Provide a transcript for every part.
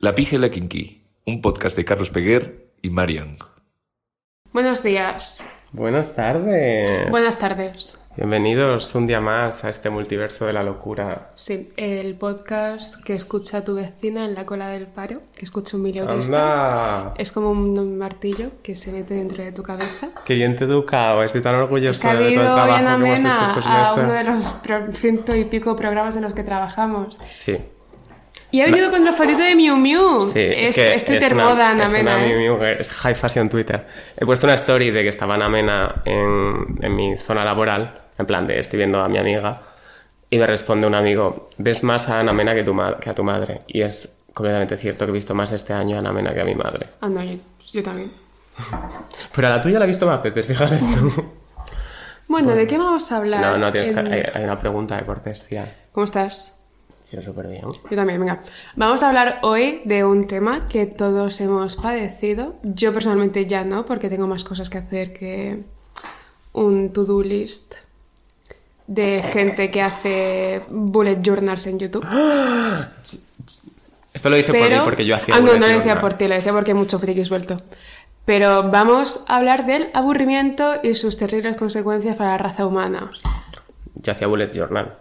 La Pija y la Kinky, un podcast de Carlos Peguer y Marian. Buenos días. Buenas tardes. Buenas tardes. Bienvenidos un día más a este multiverso de la locura. Sí, el podcast que escucha tu vecina en la cola del paro, que escucha un millón. Es como un martillo que se mete dentro de tu cabeza. ¡Qué bien te educado! Estoy tan orgulloso de todo el trabajo que hemos hecho estos a uno de meses. los ciento y pico programas en los que trabajamos. Sí. Y ha venido con la fotito de Miu Miu. Sí, es, es, que es Twitter una- moda en es una. Miu ¿eh? Miu, es high fashion Twitter. He puesto una story de que estaba en Amena en, en mi zona laboral, en plan de estoy viendo a mi amiga, y me responde un amigo, ves más a Ana Mena que, tu que a tu madre. Y es completamente cierto que he visto más este año a Ana Mena que a mi madre. No, yo, yo también. Pero a la tuya la he visto más veces, fíjate tú. Bueno, ¿de qué vamos a hablar? No, no, tienes que, En- hay, hay una pregunta de cortesía. ¿Cómo estás? Sí, súper bien. Yo también, venga. Vamos a hablar hoy de un tema que todos hemos padecido. Yo personalmente ya no, porque tengo más cosas que hacer que un to-do list de gente que hace bullet journals en YouTube. Esto lo dice por mí porque yo hacía Ah, no, no lo decía por ti, lo decía porque hay mucho friki suelto. Pero vamos a hablar del aburrimiento y sus terribles consecuencias para la raza humana. Yo hacía bullet journal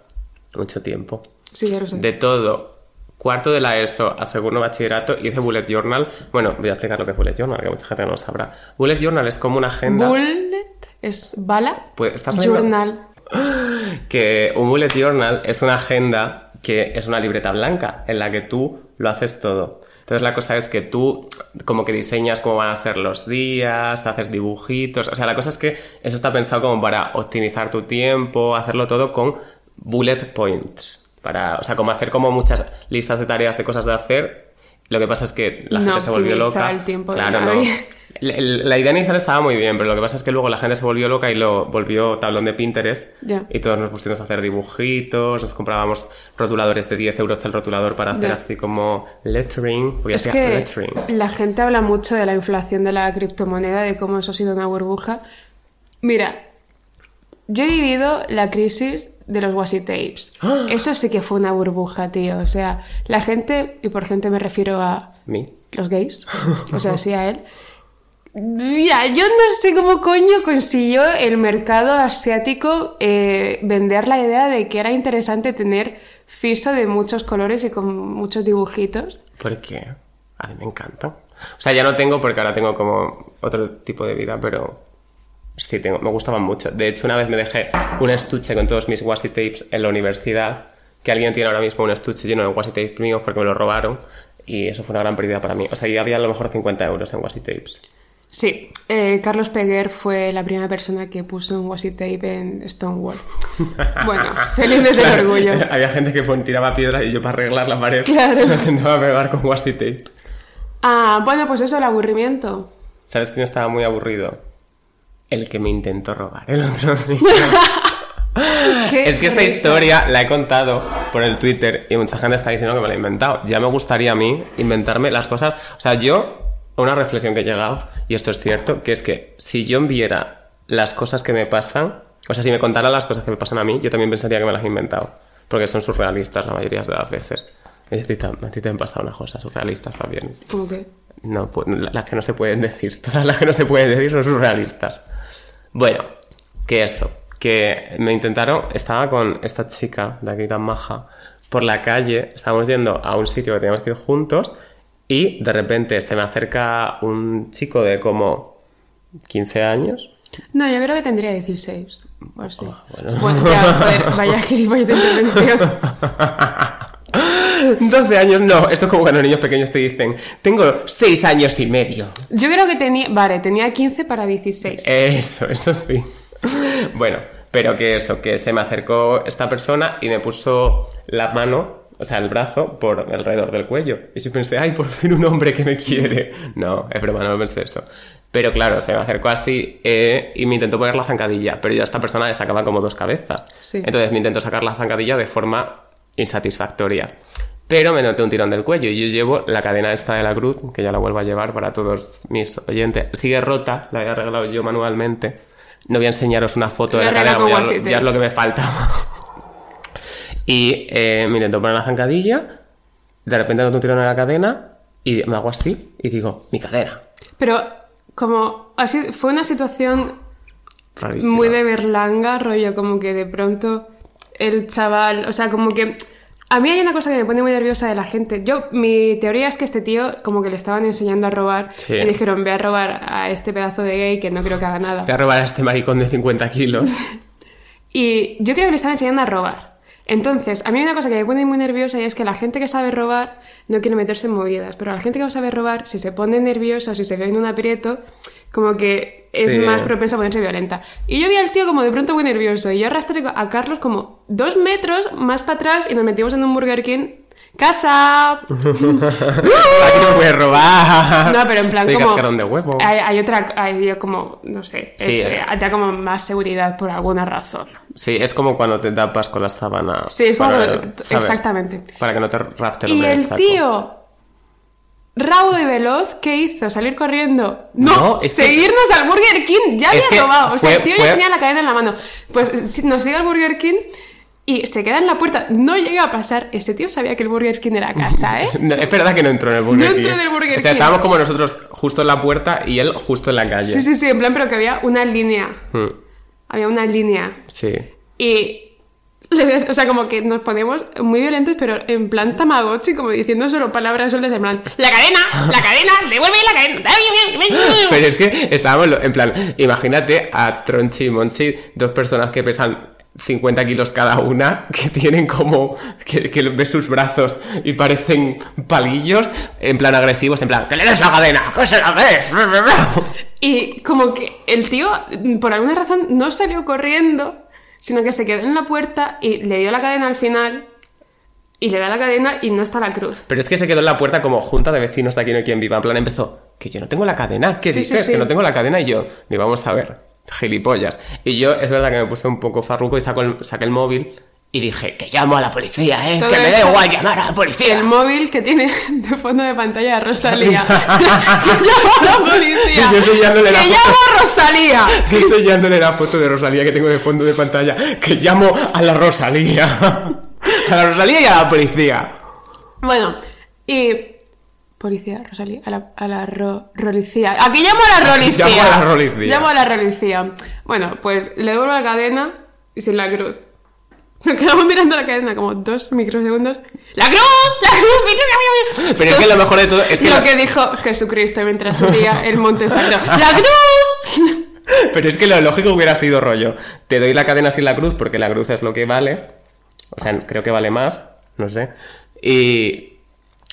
mucho tiempo. Sí, ya lo sé. De todo, cuarto de la ESO a segundo bachillerato hice bullet journal. Bueno, voy a explicar lo que es bullet journal, que mucha gente no lo sabrá. Bullet journal es como una agenda Bullet es bala. Pues, ¿estás journal. que un bullet journal es una agenda que es una libreta blanca en la que tú lo haces todo. Entonces la cosa es que tú como que diseñas cómo van a ser los días, haces dibujitos, o sea, la cosa es que eso está pensado como para optimizar tu tiempo, hacerlo todo con bullet points, para, o sea, como hacer como muchas listas de tareas de cosas de hacer. Lo que pasa es que la No gente se volvió loca. el tiempo de claro, no. nadie. La, la idea inicial estaba muy bien, pero lo que pasa es que luego la gente se volvió loca y lo volvió tablón de Pinterest. Ya. Y todos nos pusimos a hacer dibujitos, nos comprábamos rotuladores de 10 euros el rotulador para hacer así como lettering. Porque Es hacía que lettering. la gente habla mucho de la inflación de la criptomoneda, de cómo eso ha sido una burbuja. Mira, yo he vivido la crisis de los washi tapes. Eso sí que fue una burbuja, tío. O sea, la gente, y por gente me refiero a Mi. los gays, o sea, sí a él. Mira, yo no sé cómo coño consiguió el mercado asiático eh, vender la idea de que era interesante tener fiso de muchos colores y con muchos dibujitos. Porque a mí me encanta. O sea, ya no tengo porque ahora tengo como otro tipo de vida, pero sí, tengo, me gustaban mucho. De hecho, una vez me dejé un estuche con todos mis washi tapes en la universidad, que alguien tiene ahora mismo un estuche lleno de washi tapes míos porque me lo robaron. Y eso fue una gran pérdida para mí. O sea, y había a lo mejor 50 euros en washi tapes. Sí, eh, Carlos Peguer fue la primera persona que puso un washi tape en Stonewall. Bueno, feliz desde el orgullo. Había gente que tiraba piedras y yo para arreglar la pared Claro. lo intentaba pegar con washi tape. Ah, bueno, pues eso, el aburrimiento. ¿Sabes quién estaba muy aburrido? El que me intentó robar el otro día. Qué Es que esta historia la he contado por el Twitter y mucha gente está diciendo que me la he inventado. Ya me gustaría a mí inventarme las cosas. O sea, yo, una reflexión que he llegado, y esto es cierto, que es que si yo viera las cosas que me pasan, o sea, si me contara las cosas que me pasan a mí, yo también pensaría que me las he inventado. Porque son surrealistas la mayoría de las veces. Y a ti te- a ti te han pasado unas cosas surrealistas también. ¿Cómo que? No, pues, la- las que no se pueden decir. Todas las que no se pueden decir son surrealistas. Bueno, que eso. Que me intentaron. Estaba con esta chica de aquí tan maja por la calle. Estábamos yendo a un sitio que teníamos que ir juntos. Y de repente se me acerca un chico de como 15 años. No, yo creo que tendría 16. O así. Ah, bueno. Bueno, ya, joder, vaya gilipollas intervención. 12 años, no. Esto es como cuando niños pequeños te dicen: Tengo 6 años y medio. Yo creo que tenía. Vale, tenía 15 para 16. Eso, eso sí. Bueno, pero que eso, que se me acercó esta persona y me puso la mano, o sea, el brazo, por alrededor del cuello. Y yo pensé, ay, por fin un hombre que me quiere. No, es broma, no me pensé eso. Pero claro, se me acercó así eh, y me intentó poner la zancadilla, pero yo a esta persona le sacaba como dos cabezas. Sí. Entonces me intentó sacar la zancadilla de forma insatisfactoria. Pero me noté un tirón del cuello y yo llevo la cadena esta de la cruz, que ya la vuelvo a llevar para todos mis oyentes. Sigue rota, la he arreglado yo manualmente. No voy a enseñaros una foto de La cadena, ya, ya es lo que me falta. y eh, me intentó poner la zancadilla, de repente noto un tirón en la cadena y me hago así y digo, mi cadena. Pero como así fue una situación Rarísima. muy de Berlanga, rollo, como que de pronto el chaval, o sea, como que a mí hay una cosa que me pone muy nerviosa de la gente. Yo, mi teoría es que este tío como que le estaban enseñando a robar Sí. y dijeron, ve a robar a este pedazo de gay que no creo que haga nada. Voy a robar a este maricón de 50 kilos. Y yo creo que le están enseñando a robar. Entonces, a mí hay una cosa que me pone muy nerviosa y es que la gente que sabe robar no quiere meterse en movidas, pero la gente que no sabe robar, si se pone nerviosa o si se ve en un aprieto, como que es Sí. más propensa a ponerse violenta. Y yo vi al tío como de pronto muy nervioso y yo arrastré a Carlos como dos metros más para atrás y nos metimos en un Burger King. ¡Casa! Aquí no puedes robar. No, pero en plan Soy como... de huevo. Hay, hay otra... Hay como... No sé. Sí, es, eh. eh, ya como más seguridad por alguna razón. Sí, es como cuando te tapas con la sábana. Sí, es como- para- ¿sabes? exactamente. Para que no te rapte el Y el saco. tío, raudo y veloz, ¿qué hizo? ¿Salir corriendo? No, No, que- seguirnos al Burger King. Ya Es había que robado. O sea, fue- el tío fue- ya tenía la cadena en la mano. Pues nos sigue al Burger King y se queda en la puerta. No llega a pasar. Ese tío sabía que el Burger King era casa, ¿eh? No, es verdad que no entró en el Burger No King. entró en el Burger O sea, King. estábamos como nosotros justo en la puerta y él justo en la calle. Sí, sí, sí, en plan, pero que había una línea. Mm, Había una línea. sí. Y. O sea, como que nos ponemos muy violentos, pero en plan Tamagotchi, como diciendo solo palabras sueltas, en plan, ¡La cadena! ¡La cadena! ¡Devuelve la cadena! Pero es que estábamos en plan, imagínate a Tronchi y Monchi, dos personas que pesan 50 kilos cada una, que tienen como, que, que ves sus brazos y parecen palillos, en plan agresivos, en plan, ¡que le des la cadena! ¡Que se la des! Y como que el tío, por alguna razón, no salió corriendo, sino que se quedó en la puerta y le dio la cadena al final. Y le da la cadena y no está la cruz. Pero es que se quedó en la puerta como junta de vecinos de aquí no hay quien viva. En plan empezó, que yo no tengo la cadena. ¿Qué Sí, dices? sí. Que no tengo la cadena y yo, ni vamos a ver, gilipollas. Y yo, es verdad que me puse un poco farruco y saco el- saqué el móvil y dije, que llamo a la policía, ¿eh? Todo que me da igual llamar a la policía. El móvil que tiene de fondo de pantalla a Rosalía. ¡Llamo a la policía! Yo sellándole la ¡Que foto. llamo a Rosalía! Estoy enseñándole la foto de Rosalía que tengo de fondo de pantalla, que llamo a la Rosalía. A la Rosalía y a la policía. Bueno, y... Policía, Rosalía, a la, a la ro- rolicía. Aquí llamo a la rolicía. Llamo a la rolicía. Llamo a la rolicía. Bueno, pues le devuelvo la cadena y sin la cruz. Nos quedamos mirando la cadena como dos microsegundos. ¡La cruz! ¡La cruz! ¡Mira, mira, mira! Pero es que lo mejor de todo es que... Lo la- que dijo Jesucristo mientras subía el monte sagrado. ¡La cruz! Pero es que lo lógico hubiera sido rollo. Te doy la cadena sin la cruz porque la cruz es lo que vale. O sea, creo que vale más. No sé. Y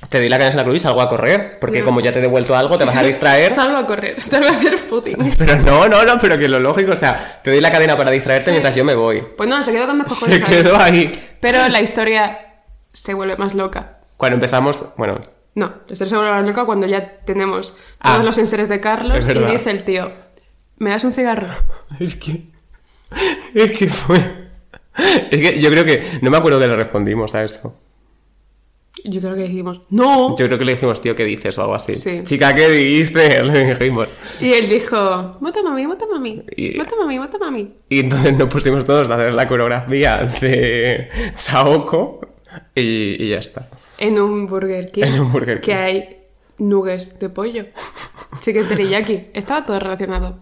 te doy la cadena la cruz y salgo a correr. Porque No. como ya te he devuelto algo, te vas a distraer. Salgo a correr, salgo a hacer footing. Pero no, no, no, pero que lo lógico, o sea, te doy la cadena para distraerte mientras yo me voy. Pues no, se quedó con dos cojones Se quedó ahí. Pero la historia se vuelve más loca. Cuando empezamos, bueno, No, la historia se vuelve más loca cuando ya tenemos Ah. todos los enseres de Carlos y dice el tío, ¿me das un cigarro? es que. Es que fue. Es que yo creo que. No me acuerdo que le respondimos a esto. Yo creo que dijimos, no. Yo creo que le dijimos, tío, ¿qué dices? o algo así. Sí. Chica, ¿qué dices? Le dijimos. Y él dijo, mata mami, mata mami, Y- mata mami, mata mami. Y entonces nos pusimos todos a hacer la coreografía de Saoko y, y ya está. En un Burger King. En un Burger Que King. hay nuggets de pollo. Chicken teriyaki. Estaba todo relacionado.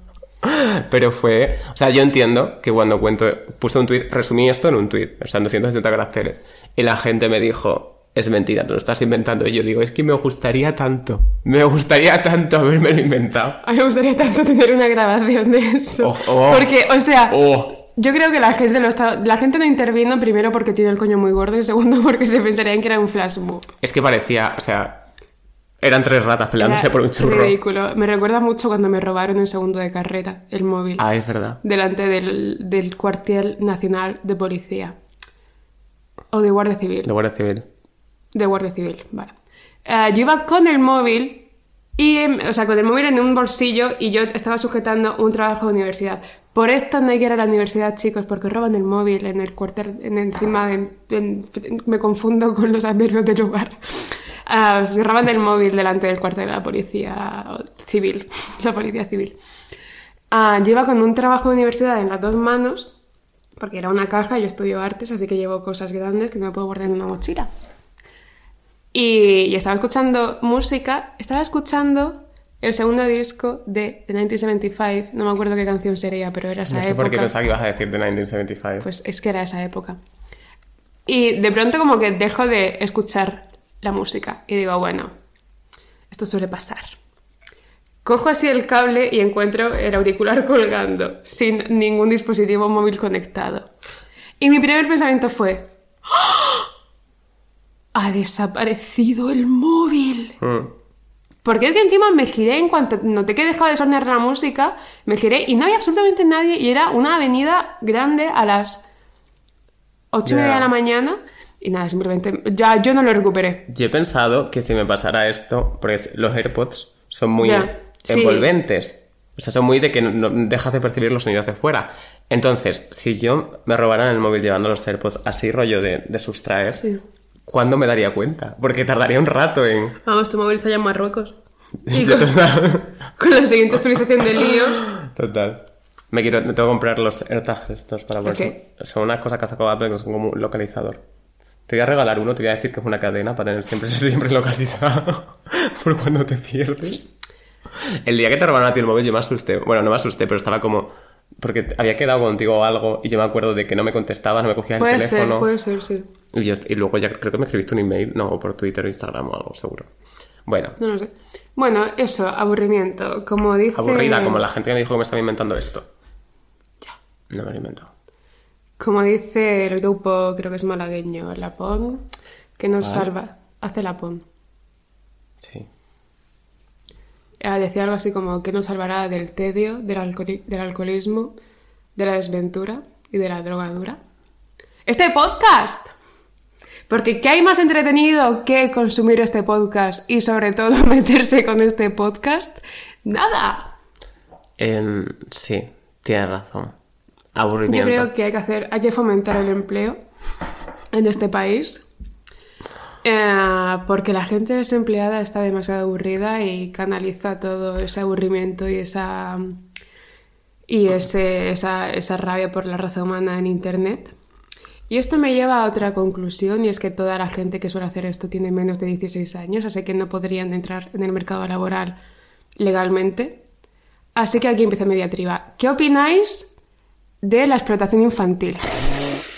Pero fue. O sea, yo entiendo que cuando cuento. Puse un tweet, resumí esto en un tweet, o sea, en 270 caracteres. Y la gente me dijo. Es mentira, tú lo estás inventando. Y yo digo, es que me gustaría tanto. Me gustaría tanto haberme inventado. A mí me gustaría tanto tener una grabación de eso. Oh, oh. Porque, o sea, Oh, yo creo que la gente lo está... La gente no intervino primero porque tiene el coño muy gordo y segundo porque se pensarían que era un flash mob. es que parecía. O sea. Eran tres ratas peleándose Era por un churro. ridículo. Me recuerda mucho cuando me robaron en segundo de carrera el móvil. Ah, es verdad. delante del, del cuartel nacional de policía. O de guardia civil. De Guardia Civil. De guardia civil, vale. Eh, yo iba con el móvil, y, o sea, con el móvil en un bolsillo y yo estaba sujetando un trabajo de universidad. Por esto no hay que ir a la universidad, chicos, porque roban el móvil en el cuartel, en encima de... en- me confundo con los adverbios del lugar. Ah, se roban el móvil delante del cuartel de la policía civil. La policía civil. Ah, yo iba con un trabajo de universidad en las dos manos, porque era una caja, yo estudio artes, así que llevo cosas grandes que no puedo guardar en una mochila. Y, y estaba escuchando música, estaba escuchando el segundo disco de The 1975, no me acuerdo qué canción sería, pero era esa No sé época. por qué pensaba que ibas a decir de 1975. Pues es que era esa época. Y de pronto como que dejo de escuchar la música y digo, bueno, esto suele pasar. Cojo así el cable y encuentro el auricular colgando, sin ningún dispositivo móvil conectado. Y mi primer pensamiento fue, ¡Ah! Ha desaparecido el móvil. Mm. Porque es que encima me giré en cuanto noté que dejaba de sonar la música, me giré y no había absolutamente nadie y era una avenida grande a las 8 y media de la mañana y nada, simplemente ya yo no lo recuperé. Yo he pensado que si me pasara esto, porque los AirPods son muy sí. envolventes. O sea, son muy de que no, no dejas de percibir los sonidos de fuera. Entonces, si yo me robaran el móvil llevando los AirPods así rollo de, de sustraer, Sí. ¿Cuándo me daría cuenta? Porque tardaría un rato en... Vamos, tu móvil está ya en Marruecos. Y con, con la siguiente actualización de líos. Total. Me, quiero, me tengo que comprar los AirTags estos para ¿El ver. qué? Son unas cosas que ha sacado Apple que son como un localizador. Te voy a regalar uno, te voy a decir que es una cadena para tener siempre, siempre localizado por cuando te pierdes. El día que te robaron a ti el móvil yo me asusté. Bueno, no me asusté, pero estaba como... Porque había quedado contigo algo y yo me acuerdo de que no me contestabas, no me cogías el Puede ser, teléfono. puede ser, sí. Y, yo- y luego ya creo que me escribiste un email, no, o por Twitter o Instagram o algo, seguro. Bueno, No lo sé. Bueno, eso, aburrimiento. Como dice... aburrida, como la gente que me dijo que me estaba inventando esto. Ya. No me lo he inventado. Como dice el grupo, creo que es malagueño, Lapón, que nos salva. Hace Lapón. Sí. Ah, decía algo así como que nos salvará del tedio, del, alcoholi- del alcoholismo, de la desventura y de la drogadura. ¡Este podcast! Porque ¿qué hay más entretenido que consumir este podcast y sobre todo meterse con este podcast? ¡Nada! Em, sí, tienes razón. Yo Aburrimiento. creo que hay que hacer, hay que fomentar el empleo en este país. Eh, porque la gente desempleada está demasiado aburrida y canaliza todo ese aburrimiento y esa y ese, esa, esa rabia por la raza humana en internet. Y esto me lleva a otra conclusión y es que toda la gente que suele hacer esto tiene menos de 16 años, así que no podrían entrar en el mercado laboral legalmente. Así que aquí empieza mi diatriba. ¿Qué opináis de la explotación infantil?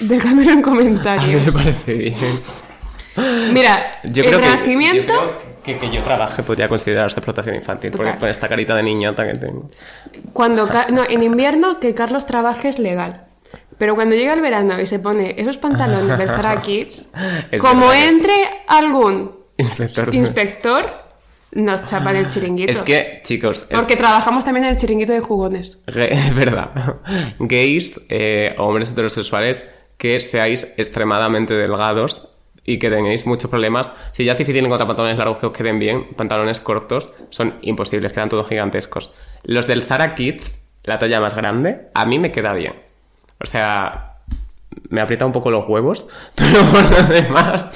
Dejadmelo en A mí me comentarios. parece bien. Mira, Yo el creo que, renacimiento... yo creo que que yo trabaje podría considerarse explotación infantil, porque Total. con esta carita de niñata que tengo. Cuando no, en invierno que Carlos trabaje es legal. Pero cuando llega el verano y se pone esos pantalones del Zara Kids, Es como verdad que- entre algún Inspector. inspector, nos chapan el chiringuito. Es que, chicos, es Porque trabajamos también en el chiringuito de jugones. Es verdad. Gays eh, o hombres heterosexuales que seáis extremadamente delgados y que tengáis muchos problemas. Si ya es difícil encontrar pantalones largos que os queden bien, pantalones cortos son imposibles, quedan todos gigantescos. Los del Zara Kids, la talla más grande, a mí me queda bien. O sea, me aprieta un poco los huevos, pero por lo demás...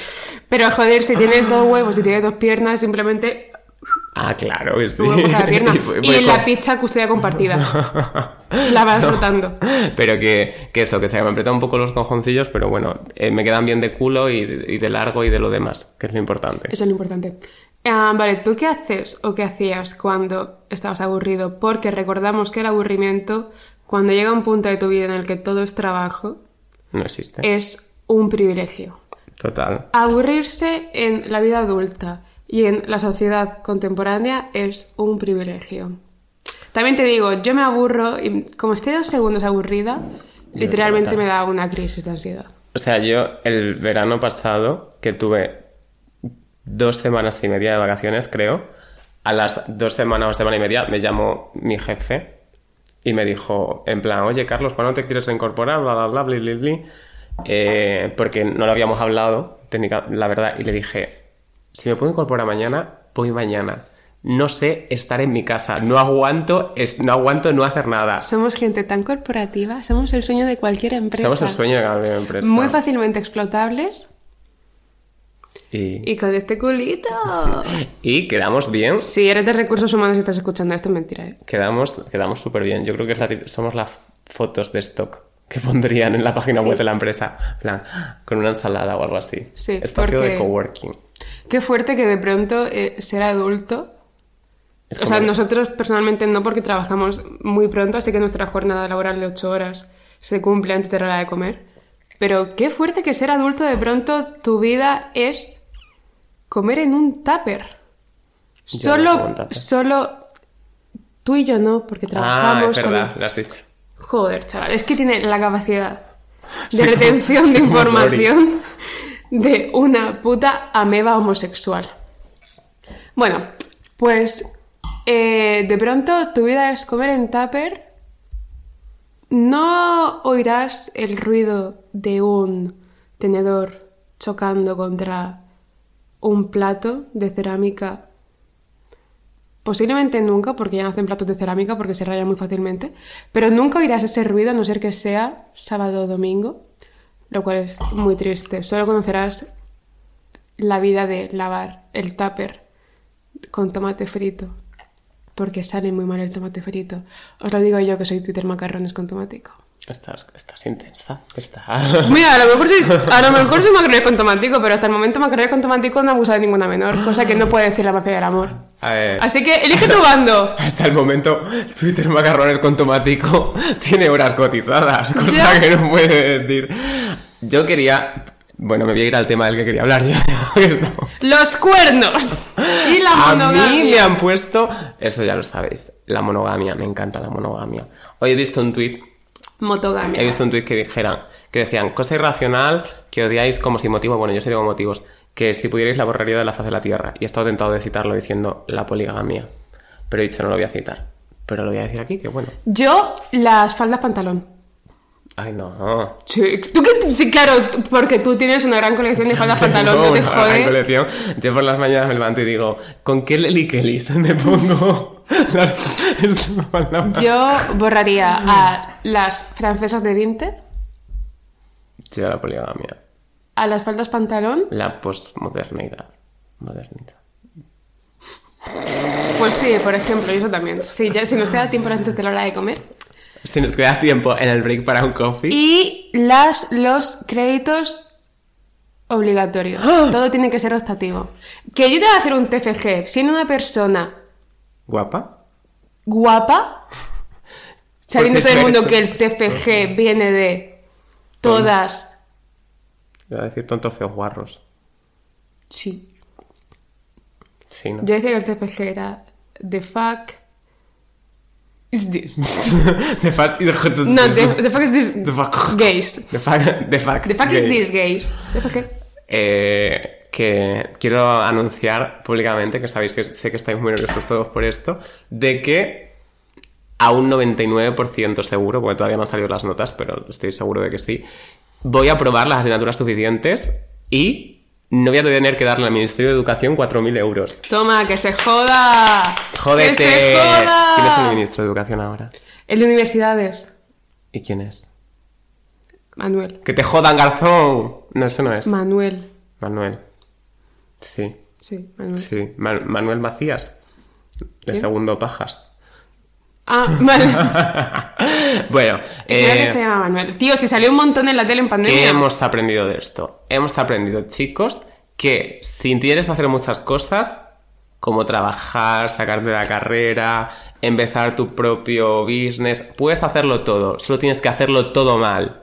Pero joder, si tienes dos huevos y tienes dos piernas, simplemente Ah, claro, es un huevo por cada pierna. Y, Y la pizza custodia compartida. La vas rotando. Pero que, que eso, que se me apretan un poco los cojoncillos, pero bueno, eh, me quedan bien de culo y, y de largo y de lo demás, que es lo importante. Eso es lo importante. Ah, vale, ¿tú qué haces o qué hacías cuando estabas aburrido? Porque recordamos que el aburrimiento, cuando llega un punto de tu vida en el que todo es trabajo, No existe. es un privilegio. Total. Aburrirse en la vida adulta y en la sociedad contemporánea es un privilegio. También te digo, yo me aburro y como esté dos segundos aburrida, literalmente total. me da una crisis de ansiedad. O sea, yo el verano pasado, que tuve dos semanas y media de vacaciones, creo, a las dos semanas o semana y media me llamó mi jefe y me dijo, en plan, oye Carlos, ¿cuándo te quieres reincorporar? Bla, bla, bla, bli, bli, bli. Eh, porque no lo habíamos hablado, técnica, la verdad, y le dije, si me puedo incorporar mañana, voy mañana. No sé estar en mi casa, no aguanto, es- no aguanto no hacer nada. Somos gente tan corporativa, somos el sueño de cualquier empresa. Somos el sueño de cada empresa. Muy fácilmente explotables Y, y con este culito. y quedamos bien. Si eres de recursos humanos y estás escuchando esto, es mentira. ¿eh? Quedamos, quedamos súper bien. Yo creo que es la tip- somos las fotos de stock que pondrían en la página Sí. web de la empresa. En plan, con una ensalada o algo así. Sí, Espacio de porque- coworking. Qué fuerte que de pronto eh, ser adulto. Es O sea, nosotros personalmente no porque trabajamos muy pronto, así que nuestra jornada laboral de 8 horas se cumple antes de la hora de comer. Pero qué fuerte que ser adulto de pronto tu vida es comer en un tupper. Yo no como Solo, un tupper. solo tú y yo no, porque Ah, trabajamos es con- verdad, lo has dicho. Joder, chaval, es que tiene la capacidad de retención de información de una puta ameba homosexual. Bueno, pues eh, de pronto tu vida es comer en tupper. No oirás el ruido de un tenedor chocando contra un plato de cerámica Posiblemente nunca, porque ya no hacen platos de cerámica porque se rayan muy fácilmente, pero nunca oirás ese ruido a no ser que sea sábado o domingo, lo cual es muy triste. Solo conocerás la vida de lavar el tupper con tomate frito, porque sale muy mal el tomate frito. Os lo digo yo que soy Twitter macarrones con tomatico. Estás, estás intensa. Estás... Mira, a lo mejor soy, a lo mejor soy con tomatico, pero hasta el momento macarrones con tomatico no abusa de ninguna menor, cosa que no puede decir la mafia del amor. A. Así que elige tu bando. Hasta el momento, Twitter macarrones con tomatico tiene horas cotizadas, cosa Ya. que no puede decir. Yo quería. Bueno, me voy a ir al tema del que quería hablar yo. Los cuernos y la A monogamia. mí me han puesto. Eso ya lo sabéis. La monogamia. Me encanta la monogamia. Hoy he visto un tweet. Motogamia. He visto un tweet que dijera. Que decían, cosa irracional que odiáis como sin motivo. Bueno, yo sé digo motivos. Que si pudierais la borraría de la faz de la tierra. Y he estado tentado de citarlo diciendo la poligamia. Pero he dicho, no lo voy a citar. Pero lo voy a decir aquí, que bueno. Yo, las faldas pantalón. Ay, no. Sí, ¿tú qué- sí, claro, porque tú tienes una gran colección de faldas pantalón, Tengo no te una gran colección. Yo por las mañanas me levanto y digo, ¿con qué Lely me pongo? la- esta palabra? Yo borraría a las francesas de Vinted, Sí, la poligamia. a las faldas pantalón, La postmodernidad. Modernidad. pues sí, por ejemplo, y eso también. Sí, ya, si nos queda tiempo antes de la hora de comer. Si nos queda tiempo en el break para un coffee. Y las, los créditos obligatorios. ¡Ah! Todo tiene que ser optativo. Que yo te voy a hacer un TFG, siendo una persona ¿Guapa? guapa, sabiendo todo el mundo que el TFG viene de todas. Iba a decir tontos feos guarros. Sí. Sí, ¿no? Yo decía que el TFG era The fuck is this. The fact... No, the, the fuck is this The fuck... gays. The fact... The fact... The fuck is this gays. TFG. Eh, que quiero anunciar públicamente, que sabéis que sé que estáis muy nerviosos todos por esto, de que a un 99% seguro, porque todavía no han salido las notas, pero estoy seguro de que sí, voy a aprobar las asignaturas suficientes y no voy a tener que darle al Ministerio de Educación 4.000 euros. Toma, que se joda. ¡Jódete! Que se joda. ¿Quién es el ministro de Educación ahora? El de universidades. ¿Y quién es? Manuel. ¡Que te jodan, garzón! No, ese no es. Manuel. Manuel. Sí, Sí, Manuel. sí. Ma- Manuel Macías. De segundo pajas. Ah, vale. bueno, eh, que se llama Manuel. Tío, si salió un montón en la tele en pandemia. ¿qué hemos aprendido de esto? Hemos aprendido, chicos, que si tienes hacer muchas cosas, como trabajar, sacarte de la carrera, empezar tu propio business, puedes hacerlo todo, solo tienes que hacerlo todo mal.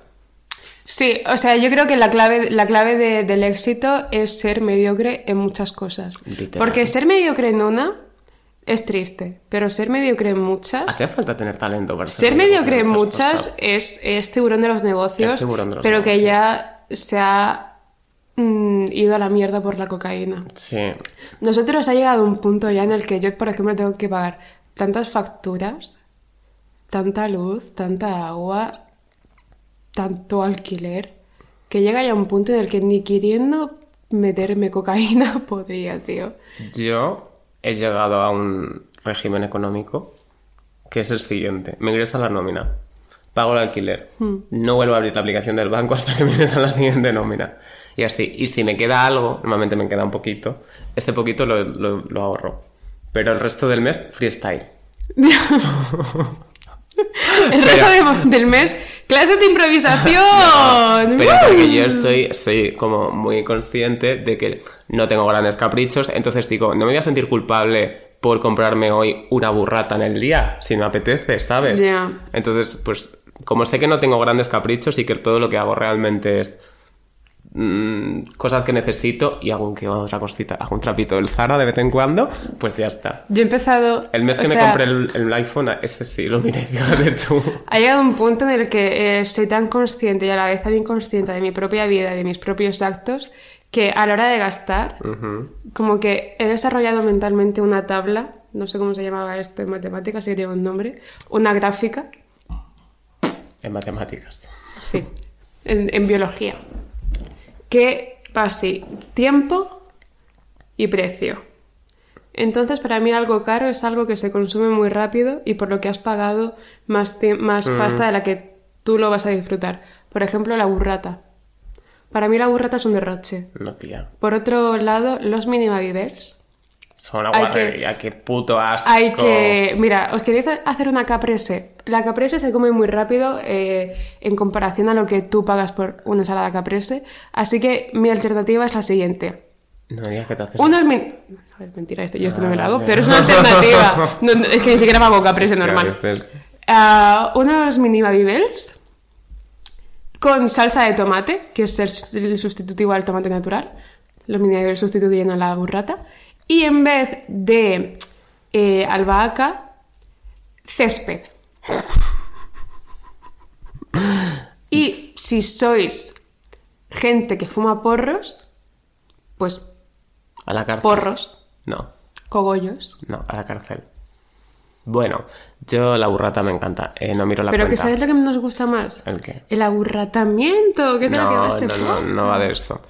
Sí, o sea, yo creo que la clave, la clave de- del éxito es ser mediocre en muchas cosas. Literal. Porque ser mediocre en una es triste, pero ser mediocre en muchas... Hace falta tener talento para Ser mediocre en muchas es, es tiburón de los negocios, Es tiburón de los pero que ya se ha mm, ido a la mierda por la cocaína. Sí. Nosotros ha llegado un punto ya en el que yo, por ejemplo, tengo que pagar tantas facturas, tanta luz, tanta agua, tanto alquiler, que llega ya un punto en el que ni queriendo meterme cocaína podría, tío. Yo he llegado a un régimen económico que es el siguiente. Me ingresa la nómina, pago el alquiler, Hmm. no vuelvo a abrir la aplicación del banco hasta que me ingresa la siguiente nómina. Y así. Y si me queda algo, normalmente me queda un poquito, este poquito lo, lo- lo ahorro. Pero el resto del mes, freestyle. El resto de- del mes, clases de improvisación. Pero ¡Uh! porque yo estoy, estoy como muy consciente de que no tengo grandes caprichos, entonces digo, no me voy a sentir culpable por comprarme hoy una burrata en el día, si me apetece, ¿sabes? Ya. Entonces, pues, como sé que no tengo grandes caprichos y que todo lo que hago realmente es mm, cosas que necesito y algún que otra cosita, algún trapito del Zara de vez en cuando, pues ya está. Yo he empezado. El mes que me sea, compré el, el iPhone, este sí lo miré, fíjate tú. Ha llegado un punto en el que eh, soy tan consciente y a la vez tan inconsciente de mi propia vida y de mis propios actos que a la hora de gastar, como que he desarrollado mentalmente una tabla, no sé cómo se llamaba esto en matemáticas, sí que tiene un nombre, una gráfica, En matemáticas. sí, en, en biología, que así, tiempo y precio. Entonces, para mí algo caro es algo que se consume muy rápido y por lo que has pagado más, más pasta de la que tú lo vas a disfrutar. Por ejemplo, la burrata. Para mí la burrata es un derroche. No, tía. Por otro lado, los minimabibels. Son una Hay que- qué puto asco. Hay que... Mira, os quería hacer una caprese. La caprese se come muy rápido eh, en comparación a lo que tú pagas por una ensalada caprese. Así que mi alternativa es la siguiente. No digas que te haces. Unos min... A ver, mentira, esto, yo esto no me lo hago, Vale. pero es una alternativa. No, no, es que ni siquiera pago caprese normal. Ah, unos mini babybels con salsa de tomate, que es el, el sustitutivo al tomate natural. Los mini babybels sustituyen a la burrata. Y en vez de eh, albahaca, césped. Y si sois gente que fuma porros, pues A la cárcel. porros, No, cogollos. no, a la cárcel. Bueno, yo la burrata me encanta. Eh, no miro la Pero que cuenta. ¿sabes lo que nos gusta más? ¿El qué? El aburratamiento, que es de lo que va No, este no, no, podcast. no va de eso.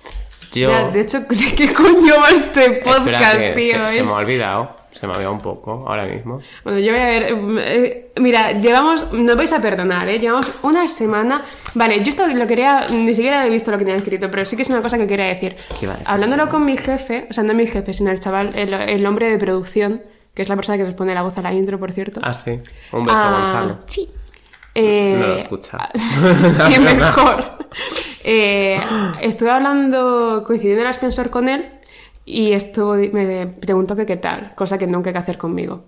Yo. Ya, de hecho, ¿de qué coño va este Espera podcast, que tío? se, me ha olvidado. Se me ha olvidado un poco ahora mismo. Bueno, yo voy a ver. eh, mira, llevamos. No vais a perdonar, ¿eh? Llevamos una semana. Vale, yo esto lo quería. Ni siquiera he visto lo que tenía escrito, pero sí que es una cosa que quería decir. ¿Qué decir, Hablándolo sí? con mi jefe, o sea, no mi jefe, sino el chaval, el, el hombre de producción, que es la persona que nos pone la voz a la intro, por cierto. Ah, sí. Un beso, Ah, Gonzalo. Sí. Eh, No lo escucha. Qué mejor. Eh, estuve hablando, coincidiendo en el ascensor con él y estuvo, me preguntó que qué tal, cosa que nunca hay que hacer conmigo.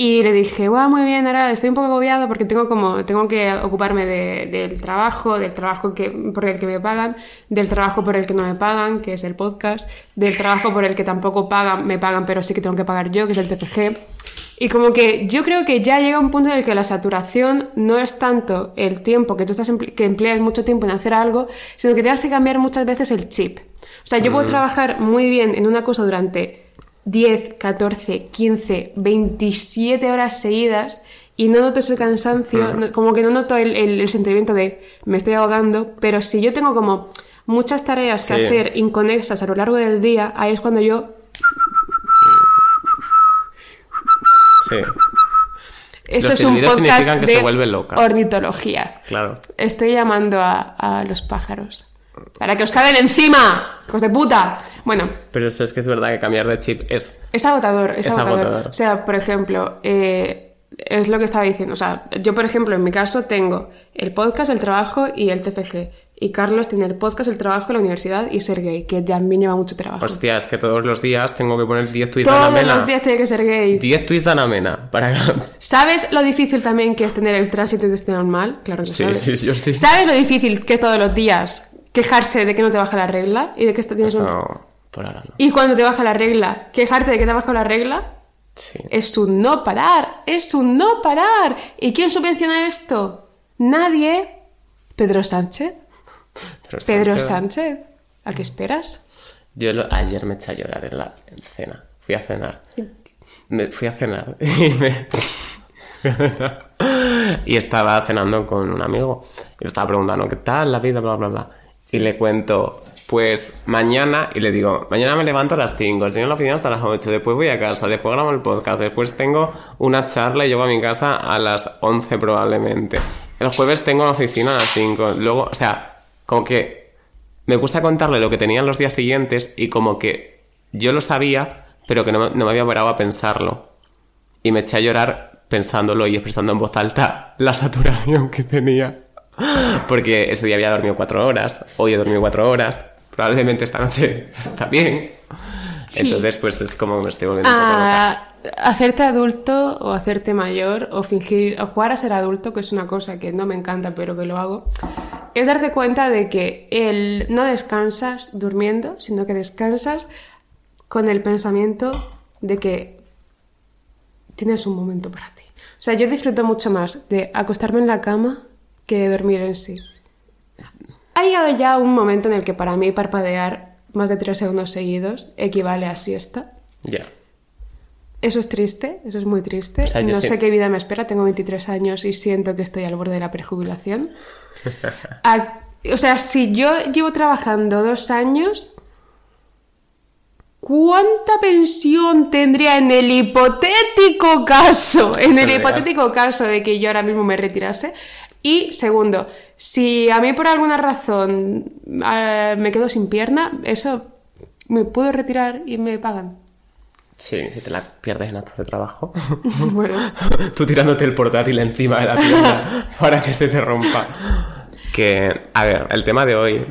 Y le dije, wow, muy bien, ahora estoy un poco agobiado porque tengo como, tengo que ocuparme de- del trabajo, del trabajo que, por el que me pagan, del trabajo por el que no me pagan, que es el podcast, del trabajo por el que tampoco pagan, me pagan, pero sí que tengo que pagar yo, que es el TFG. Y como que yo creo que ya llega un punto en el que la saturación no es tanto el tiempo que tú estás que empleas mucho tiempo en hacer algo, sino que tienes que cambiar muchas veces el chip. O sea, yo puedo trabajar muy bien en una cosa durante 10, 14, 15, 27 horas seguidas y no noto ese cansancio, no- como que no noto el, el- el sentimiento de me estoy ahogando, pero si yo tengo como muchas tareas que Sí. hacer inconexas a lo largo del día, ahí es cuando yo Sí, Esto Los es un podcast que de se vuelve loca. ornitología. claro. Estoy llamando a, a los pájaros. Para que os caguen encima, hijos de puta. Bueno, Pero eso es que es verdad que cambiar de chip es. es agotador, es, Es agotador. agotador. O sea, por ejemplo, eh, es lo que estaba diciendo. O sea, yo, por ejemplo, en mi caso tengo el podcast, el trabajo y el TFG. Y Carlos tiene el podcast, el trabajo, la universidad y ser gay, que también lleva mucho trabajo. Hostia, es que todos los días tengo que poner 10 tweets de Todos Ana Mena. los días tiene que ser gay. 10 tweets de Ana Mena. Para... ¿Sabes lo difícil también que es tener el tránsito intestinal mal? Claro que Sí, sabes. sí, yo sí. ¿Sabes lo difícil que es todos los días quejarse de que no te baja la regla y de que esto tienes un... Eso, por ahora no. Y cuando te baja la regla, quejarte de que te ha bajado la regla Sí. es un no parar, es un no parar. ¿Y quién subvenciona esto? Nadie. Pedro Sánchez. Pedro Sánchez- Sánchez. ¿A qué esperas? Yo lo- ayer me eché a llorar en la en cena. Fui a cenar. Me fui a cenar y me... y estaba cenando con un amigo y estaba preguntando qué tal la vida, bla, bla, bla. Y le cuento, pues mañana, y le digo, mañana me levanto a las 5, estoy en la oficina hasta las 8, después voy a casa, después grabo el podcast, después tengo una charla y llego a mi casa a las 11 probablemente. El jueves tengo la oficina a las 5, luego, o sea, como que me gusta contarle lo que tenía en los días siguientes y como que yo lo sabía, pero que no, no me había parado a pensarlo. Y me eché a llorar pensándolo y expresando en voz alta la saturación que tenía. Porque ese día había dormido cuatro horas, hoy he dormido cuatro horas, probablemente esta noche también. Sí. Entonces, pues es como me estoy volviendo un poco loca. a hacerte adulto o hacerte mayor o fingir o jugar a ser adulto, que es una cosa que no me encanta pero que lo hago, es darte cuenta de que el, no descansas durmiendo, sino que descansas con el pensamiento de que tienes un momento para ti. O sea, yo disfruto mucho más de acostarme en la cama que dormir en sí. Ha llegado ya un momento en el que para mí parpadear más de tres segundos seguidos equivale a siesta. Ya. Eso es triste, eso es muy triste. O sea, yo no sé- qué vida me espera, tengo 23 años y siento que estoy al borde de la prejubilación. A- o sea, si yo llevo trabajando dos años, ¿cuánta pensión tendría en el hipotético caso, en el hipotético caso de que yo ahora mismo me retirase? Y segundo, si a mí por alguna razón eh, me quedo sin pierna, eso me puedo retirar y me pagan. Sí, si te la pierdes en actos de trabajo. Bueno. Tú tirándote el portátil encima de la pierna para que se te rompa. Que, a ver, el tema de hoy,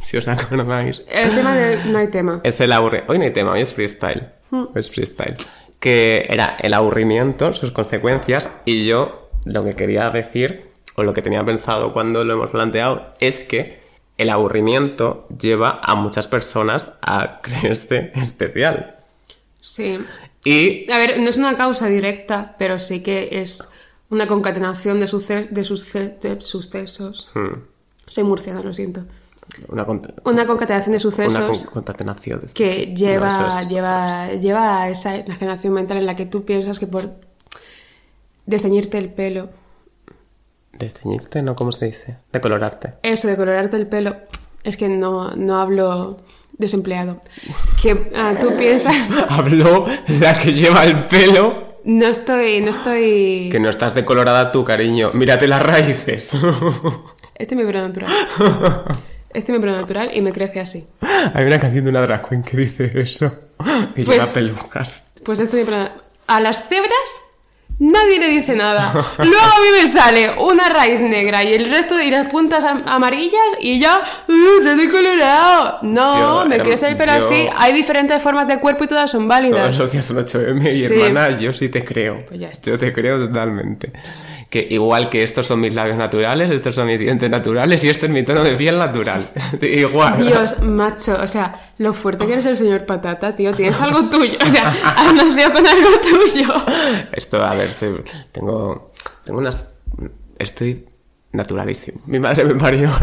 si os acordáis, El tema de no hay tema. es el aburrimiento. Hoy no hay tema, hoy es freestyle. Hoy es freestyle. Que era el aburrimiento, sus consecuencias, y yo lo que quería decir, o lo que tenía pensado cuando lo hemos planteado, es que el aburrimiento lleva a muchas personas a creerse especial. Sí. Y A ver, no es una causa directa, pero sí que es una concatenación de, suce- de, suce- de sucesos. hmm, Soy murciana, lo siento. una, con- Una concatenación de sucesos con- concatenación de- que No, lleva, eso es- lleva, lleva a esa imaginación mental en la que tú piensas que por desteñirte el pelo, De ceñirte, ¿no? ¿Cómo se dice? De colorarte. eso de colorarte el pelo, es que no, no hablo desempleado. Que ah, tú piensas, Habló la que lleva el pelo. no estoy, no estoy... Que no estás decolorada tú, cariño. Mírate las raíces. Este es mi pelo natural. Este es mi pelo natural y me crece así. Hay una canción de una drag queen que dice eso. Y Pues- lleva pelucas. Pues este es mi pelo A las cebras nadie le dice nada. Luego a mí me sale una raíz negra y el resto y las puntas am- amarillas y yo ¡uh, ¡Te he decolorado! No, Yo, me crece el pelo yo- así. Hay diferentes formas de cuerpo y todas son válidas. los días son 8M y Sí. hermana, yo sí te creo. Pues ya está. Yo te creo totalmente. Que igual que estos son mis labios naturales, estos son mis dientes naturales y este es mi tono de piel natural. igual. Dios, macho, o sea, lo fuerte que eres el señor patata, tío, tienes algo tuyo, o sea, has nacido con algo tuyo. Esto, a ver, tengo, tengo unas... Estoy naturalísimo. Mi madre me parió.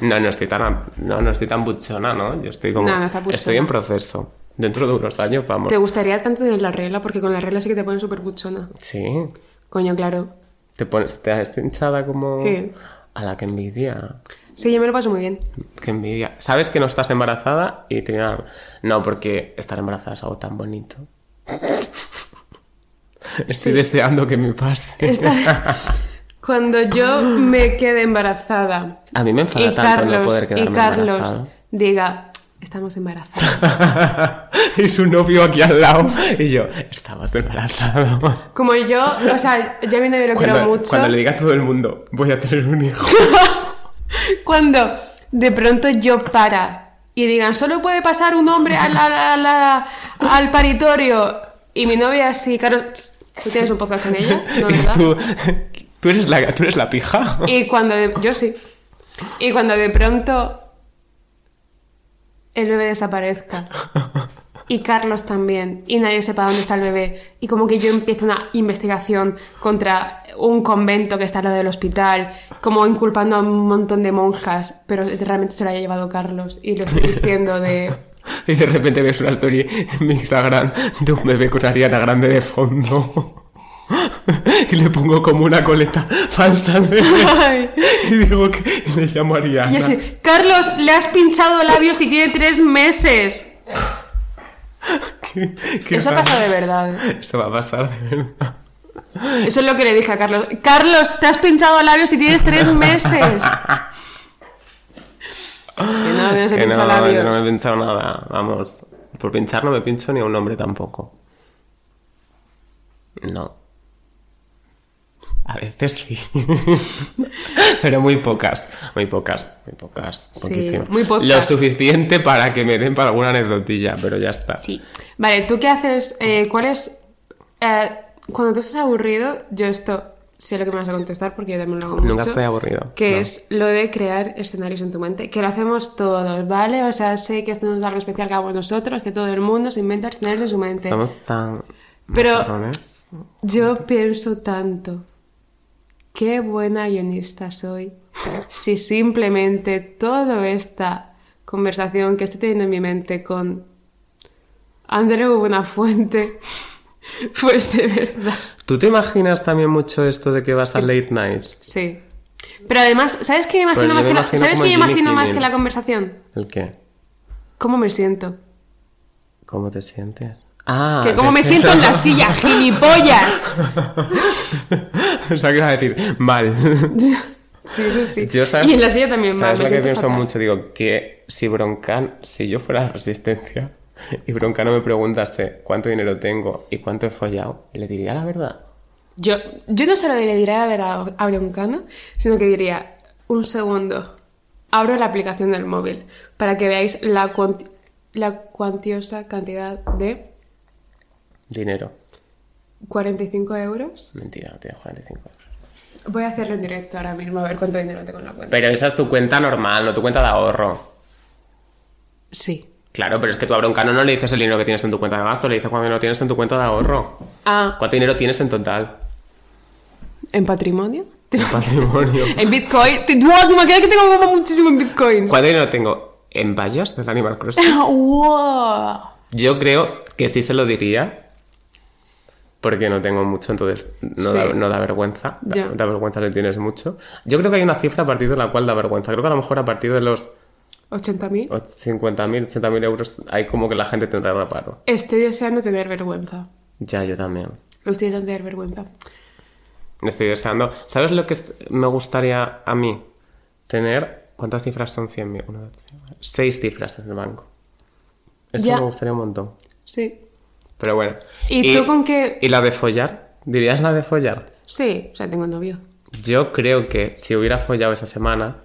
No, no estoy tan, no, no estoy tan buchona, ¿no? Yo estoy como... No, no está buchona. estoy en proceso. Dentro de unos años, vamos. ¿Te gustaría tanto tener la regla? Porque con la regla sí que te ponen súper buchona. Sí. Coño, claro. Te pones, te has hinchada como... Sí. A la que envidia. Sí, yo me lo paso muy bien. Qué envidia. ¿Sabes que no estás embarazada? Y tenía... No, porque estar embarazada es algo tan bonito. Estoy deseando que me pase. Esta- Cuando yo me quede embarazada A mí me enfada y tanto Carlos, no poder y quedarme Carlos embarazado. diga, estamos embarazadas. y su novio aquí al lado. Y yo, estabas embarazado. Como yo, o sea, yo a mi novio lo quiero Cuando, mucho. cuando le diga a todo el mundo, voy a tener un hijo. Cuando de pronto yo para y digan, solo puede pasar un hombre al, al, al- al- paritorio. Y mi novia así, claro, tú tienes un podcast con ella, ¿no, verdad? tú, tú, eres la, tú eres la pija. Y cuando de- yo sí. Y cuando de pronto el bebé desaparezca. Y Carlos también. Y nadie sepa dónde está el bebé. Y como que yo empiezo una investigación contra un convento que está al lado del hospital. Como inculpando a un montón de monjas. Pero realmente se lo haya llevado Carlos. Y lo estoy vistiendo de... Y de repente ves una story en mi Instagram de un bebé con Ariana Grande de fondo. Y le pongo como una coleta falsa. Ay. Y digo que le llamo Ariana. Y así, Carlos, le has pinchado labios y tiene tres meses. ¿Qué- qué Eso pasa de verdad. Esto va a pasar de verdad. Eso es lo que le dije a Carlos. Carlos, te has pinchado labios y tienes tres meses. que no, que no se Que pincha no, labios. yo no me he pinchado nada. Vamos. Por pinchar no me pincho ni a un hombre tampoco. No. A veces sí. Pero muy pocas. Muy pocas. Muy pocas. Sí, muy pocas. Lo suficiente para que me den para alguna anecdotilla, pero ya está. Sí. Vale, ¿tú qué haces? Eh, ¿Cuál es...? eh, cuando tú estás aburrido, yo esto sé lo que me vas a contestar porque yo también lo hago mucho. Nunca estoy aburrido. Que no. es lo de crear escenarios en tu mente. Que lo hacemos todos, ¿vale? O sea, sé que esto no es algo especial que hagamos nosotros, que todo el mundo se inventa escenarios en su mente. Somos tan. Pero-. Yo pienso tanto. Qué buena guionista soy. Si simplemente toda esta conversación que estoy teniendo en mi mente con Andreu Buenafuente fuese verdad. ¿Tú te imaginas también mucho esto de que vas a late nights? Sí. Pero además, ¿sabes qué me imagino me la, ¿sabes qué me imagino más que la conversación? ¿El qué? ¿Cómo me siento? ¿Cómo te sientes? Ah, que te cómo me siento en la silla, gilipollas. o sea, que iba a decir, mal. Sí, eso sí. Yo, ¿sabes? y en la silla también ¿Sabes mal, me lo que pienso fatal. mucho? Digo, que si Broncan, si yo fuera la resistencia y Broncano me preguntase cuánto dinero tengo y cuánto he follado, le diría la verdad. Yo, yo no solo le diría a ver a, Broncano, sino que diría, un segundo, abro la aplicación del móvil para que veáis la, la cuantiosa cantidad de Dinero. 45 euros. Mentira, no tienes 45 euros. Voy a hacerlo en directo ahora mismo, a ver cuánto dinero tengo en la cuenta. Pero esa es tu cuenta normal, no tu cuenta de ahorro. Sí. Claro, pero es que a Broncano no le dices el dinero que tienes en tu cuenta de gasto, le dices cuánto dinero tienes en tu cuenta de ahorro. Ah, ¿Cuánto dinero tienes en total? ¿en patrimonio? En patrimonio. ¿En Bitcoin? ¡Wow! Me queda que tengo como muchísimo en Bitcoins. ¿Cuánto dinero tengo? ¿En vallas del Animal Crossing? ¡Wow! Yo creo que sí se lo diría. Porque no tengo mucho, entonces no, Sí. da, no da vergüenza. Da, vergüenza le tienes mucho. Yo creo que hay una cifra a partir de la cual da vergüenza. Creo que a lo mejor a partir de los ¿80.000? 50.000, 80.000 euros hay como que la gente tendrá reparo. Estoy deseando tener vergüenza. Ya, yo también. Estoy deseando tener vergüenza. Estoy deseando. ¿Sabes lo que me gustaría a mí? Tener. ¿Cuántas cifras son 100.000? Uno, dos, tres, cuatro. Seis cifras en el banco. Eso Ya. me gustaría un montón. Sí. Pero bueno. ¿Y tú con qué- ¿Y la de follar? ¿Dirías la de follar? Sí, o sea, tengo novio. Yo creo que si hubiera follado esa semana,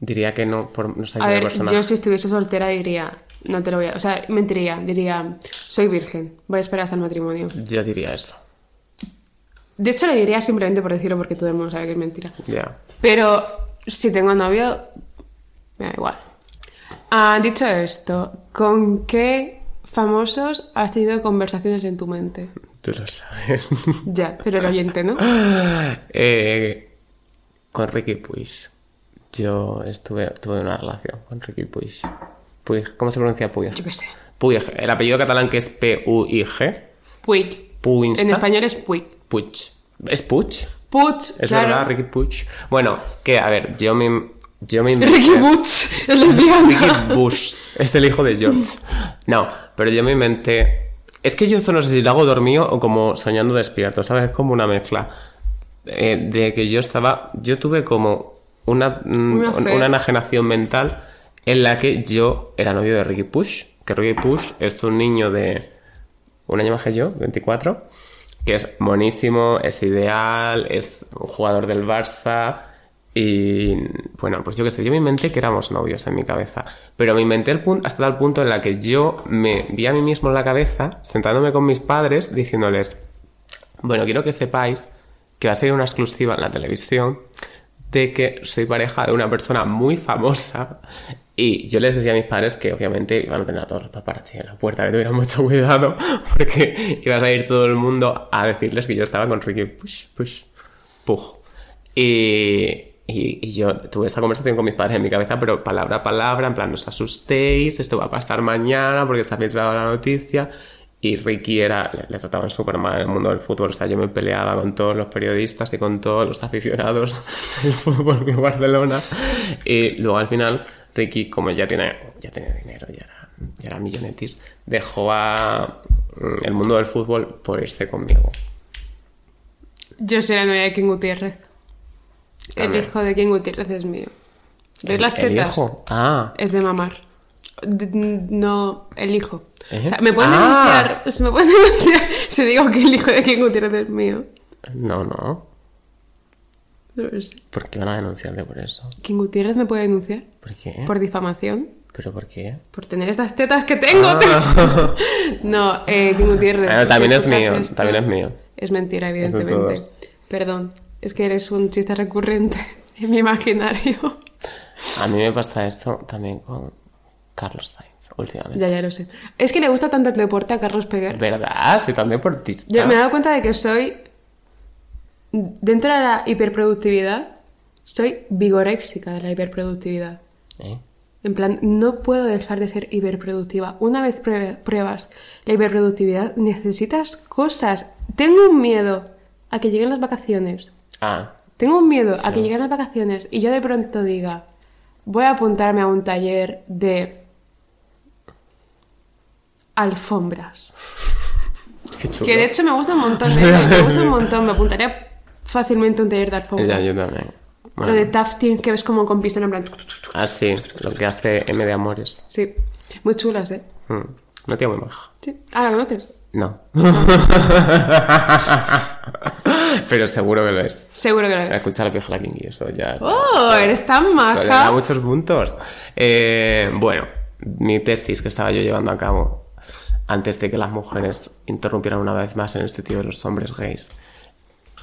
diría que no, por no sé A ver, persona. yo si estuviese soltera diría, no te lo voy a... O sea, mentiría, diría, soy virgen, voy a esperar hasta el matrimonio. Yo diría eso. De hecho, le diría simplemente por decirlo porque todo el mundo sabe que es mentira. Ya. Pero si tengo novio, me da igual. Ah, dicho esto, ¿con qué famosos has tenido conversaciones en tu mente? Tú lo sabes. Ya, pero el oyente, ¿no? Eh, con Ricky Puig. Yo estuve, tuve una relación con Ricky Puig. Puig. ¿Cómo se pronuncia Puig? Yo qué sé. Puig. El apellido catalán que es P-U-I-G. Puig. Puig. En español es Puig. Puig. ¿Es Puig? Puig, Es claro. verdad, Ricky Puig. Bueno, que a ver, yo me. Yo me Ricky Butch, es lesbiana. Ricky Bush. Es el hijo de George. No, pero yo me inventé. Es que yo esto no sé si lo hago dormido o como soñando despierto, ¿sabes? Es como una mezcla. Eh, de que yo estaba. Yo tuve como una, mm, Una una enajenación mental en la que yo era novio de Ricky Push. Que Ricky Push es un niño de un año más que yo, 24, que es buenísimo, es ideal, es un jugador del Barça. Y bueno, pues yo qué sé, yo me inventé que éramos novios en mi cabeza. Pero me inventé el punto, hasta tal punto en la que yo me vi a mí mismo en la cabeza, sentándome con mis padres, diciéndoles: Bueno, quiero que sepáis que va a ser una exclusiva en la televisión de que soy pareja de una persona muy famosa. Y yo les decía a mis padres que obviamente iban a tener a todos los paparazzi en la puerta, que tuvieran mucho cuidado, porque iba a salir todo el mundo a decirles que yo estaba con Ricky Push, Push, Pug. Y, y, y yo tuve esta conversación con mis padres en mi cabeza, pero palabra a palabra, en plan, no os asustéis, esto va a pasar mañana porque está filtrada la noticia. Y Ricky era, le, le trataban súper mal en el mundo del fútbol. O sea, yo me peleaba con todos los periodistas y con todos los aficionados del Fútbol Club Barcelona. Y luego al final, Ricky, como ya tiene, ya tiene dinero, ya era, ya era millonetis, dejó a mm, el mundo del fútbol por irse conmigo. Yo soy la novia de King Gutiérrez. El hijo de King Gutiérrez es mío. ¿Ves las ¿El tetas? hijo? Ah, Es de mamar. No elijo. ¿Eh? O sea, me pueden Ah. denunciar. Se me pueden denunciar si digo que el hijo de King Gutiérrez es mío. No, no. No lo sé. ¿Por qué van a denunciarle por eso? King Gutiérrez me puede denunciar ¿Por qué? por difamación. ¿Pero por qué? Por tener estas tetas que tengo. no, eh, King Gutiérrez. Ah. también es mío, también es mío. Es mentira, de evidentemente. Perdón, es que eres un chiste recurrente en mi imaginario. A mí me pasa eso también con Carlos Sainz, últimamente. ya, ya lo sé. Es que le gusta tanto el deporte a Carlos Peguer. ¿Verdad? Sí, también deportista. Yo me he dado cuenta de que soy, dentro de la hiperproductividad, soy vigoréxica de la hiperproductividad. ¿Eh? En plan, no puedo dejar de ser hiperproductiva. Una vez prue- pruebas la hiperproductividad, necesitas cosas. Tengo un miedo a que lleguen las vacaciones. Ah, Tengo un miedo a que lleguen las vacaciones y yo de pronto diga, voy a apuntarme a un taller de alfombras. qué chulo. Que de hecho me gusta un montón, de me gusta un montón. Me apuntaría fácilmente a un taller de alfombras. Ya, yo también. Lo de tafting que ves como con pistola en plan... Ah, sí, lo que hace M de Amores. Sí, muy chulas, ¿eh? Mm, Una tía muy maja. Sí. Ah, ¿la conoces? No. Pero seguro que lo es. Seguro que lo ves. Escuchar a Pioja la King y eso ya. ¡Oh, eres tan Eso le da maja! muchos puntos. Eh, bueno, mi tesis que estaba yo llevando a cabo antes de que las mujeres interrumpieran una vez más en el sitio de los hombres gays.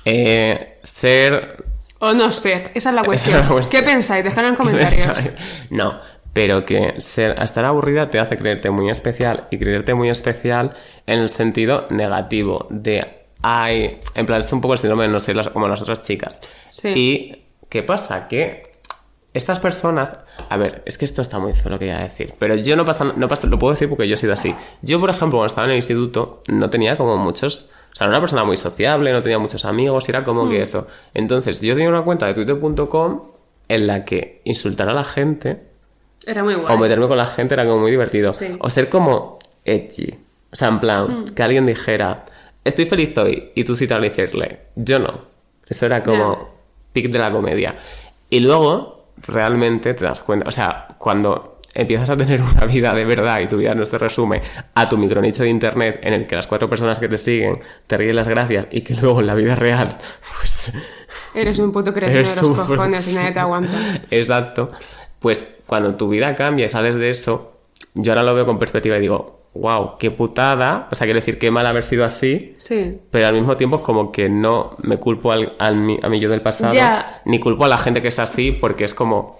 Eh, ser O no ser, esa es la cuestión. es la cuestión. ¿Qué pensáis? Dejadlo en comentarios. No, pero que ser, estar aburrida te hace creerte muy especial y creerte muy especial en el sentido negativo de ay, en plan es un poco el síndrome de no ser las- como las otras chicas. Sí. Y ¿qué pasa? Que estas personas, a ver, es que esto está muy feo lo que voy a decir, pero yo no pasa, no pasa, lo puedo decir porque yo he sido así. Yo, por ejemplo, cuando estaba en el instituto, no tenía como muchos, o sea, era una persona muy sociable, no tenía muchos amigos, y era como Mm. que eso. Entonces, yo tenía una cuenta de twitter.com en la que insultar a la gente Era muy guay. o meterme con la gente era como muy divertido. Sí. O ser como edgy. O sea, en plan, Mm. que alguien dijera, estoy feliz hoy, y tú citar decirle, yo no. Eso era como Ya. pic de la comedia. Y luego, realmente te das cuenta, o sea, cuando empiezas a tener una vida de verdad y tu vida no se resume a tu micronicho de internet en el que las cuatro personas que te siguen te ríen las gracias y que luego en la vida real, pues Eres un puto cretino Eres de los un- cojones y nadie te aguanta. Exacto. Pues cuando tu vida cambia y sales de eso, yo ahora lo veo con perspectiva y digo, wow, qué putada. O sea, quiero decir, qué mal haber sido así. Sí. Pero al mismo tiempo es como que no me culpo al, al mi- a mí yo del pasado, ni culpo a la gente que es así, porque es como,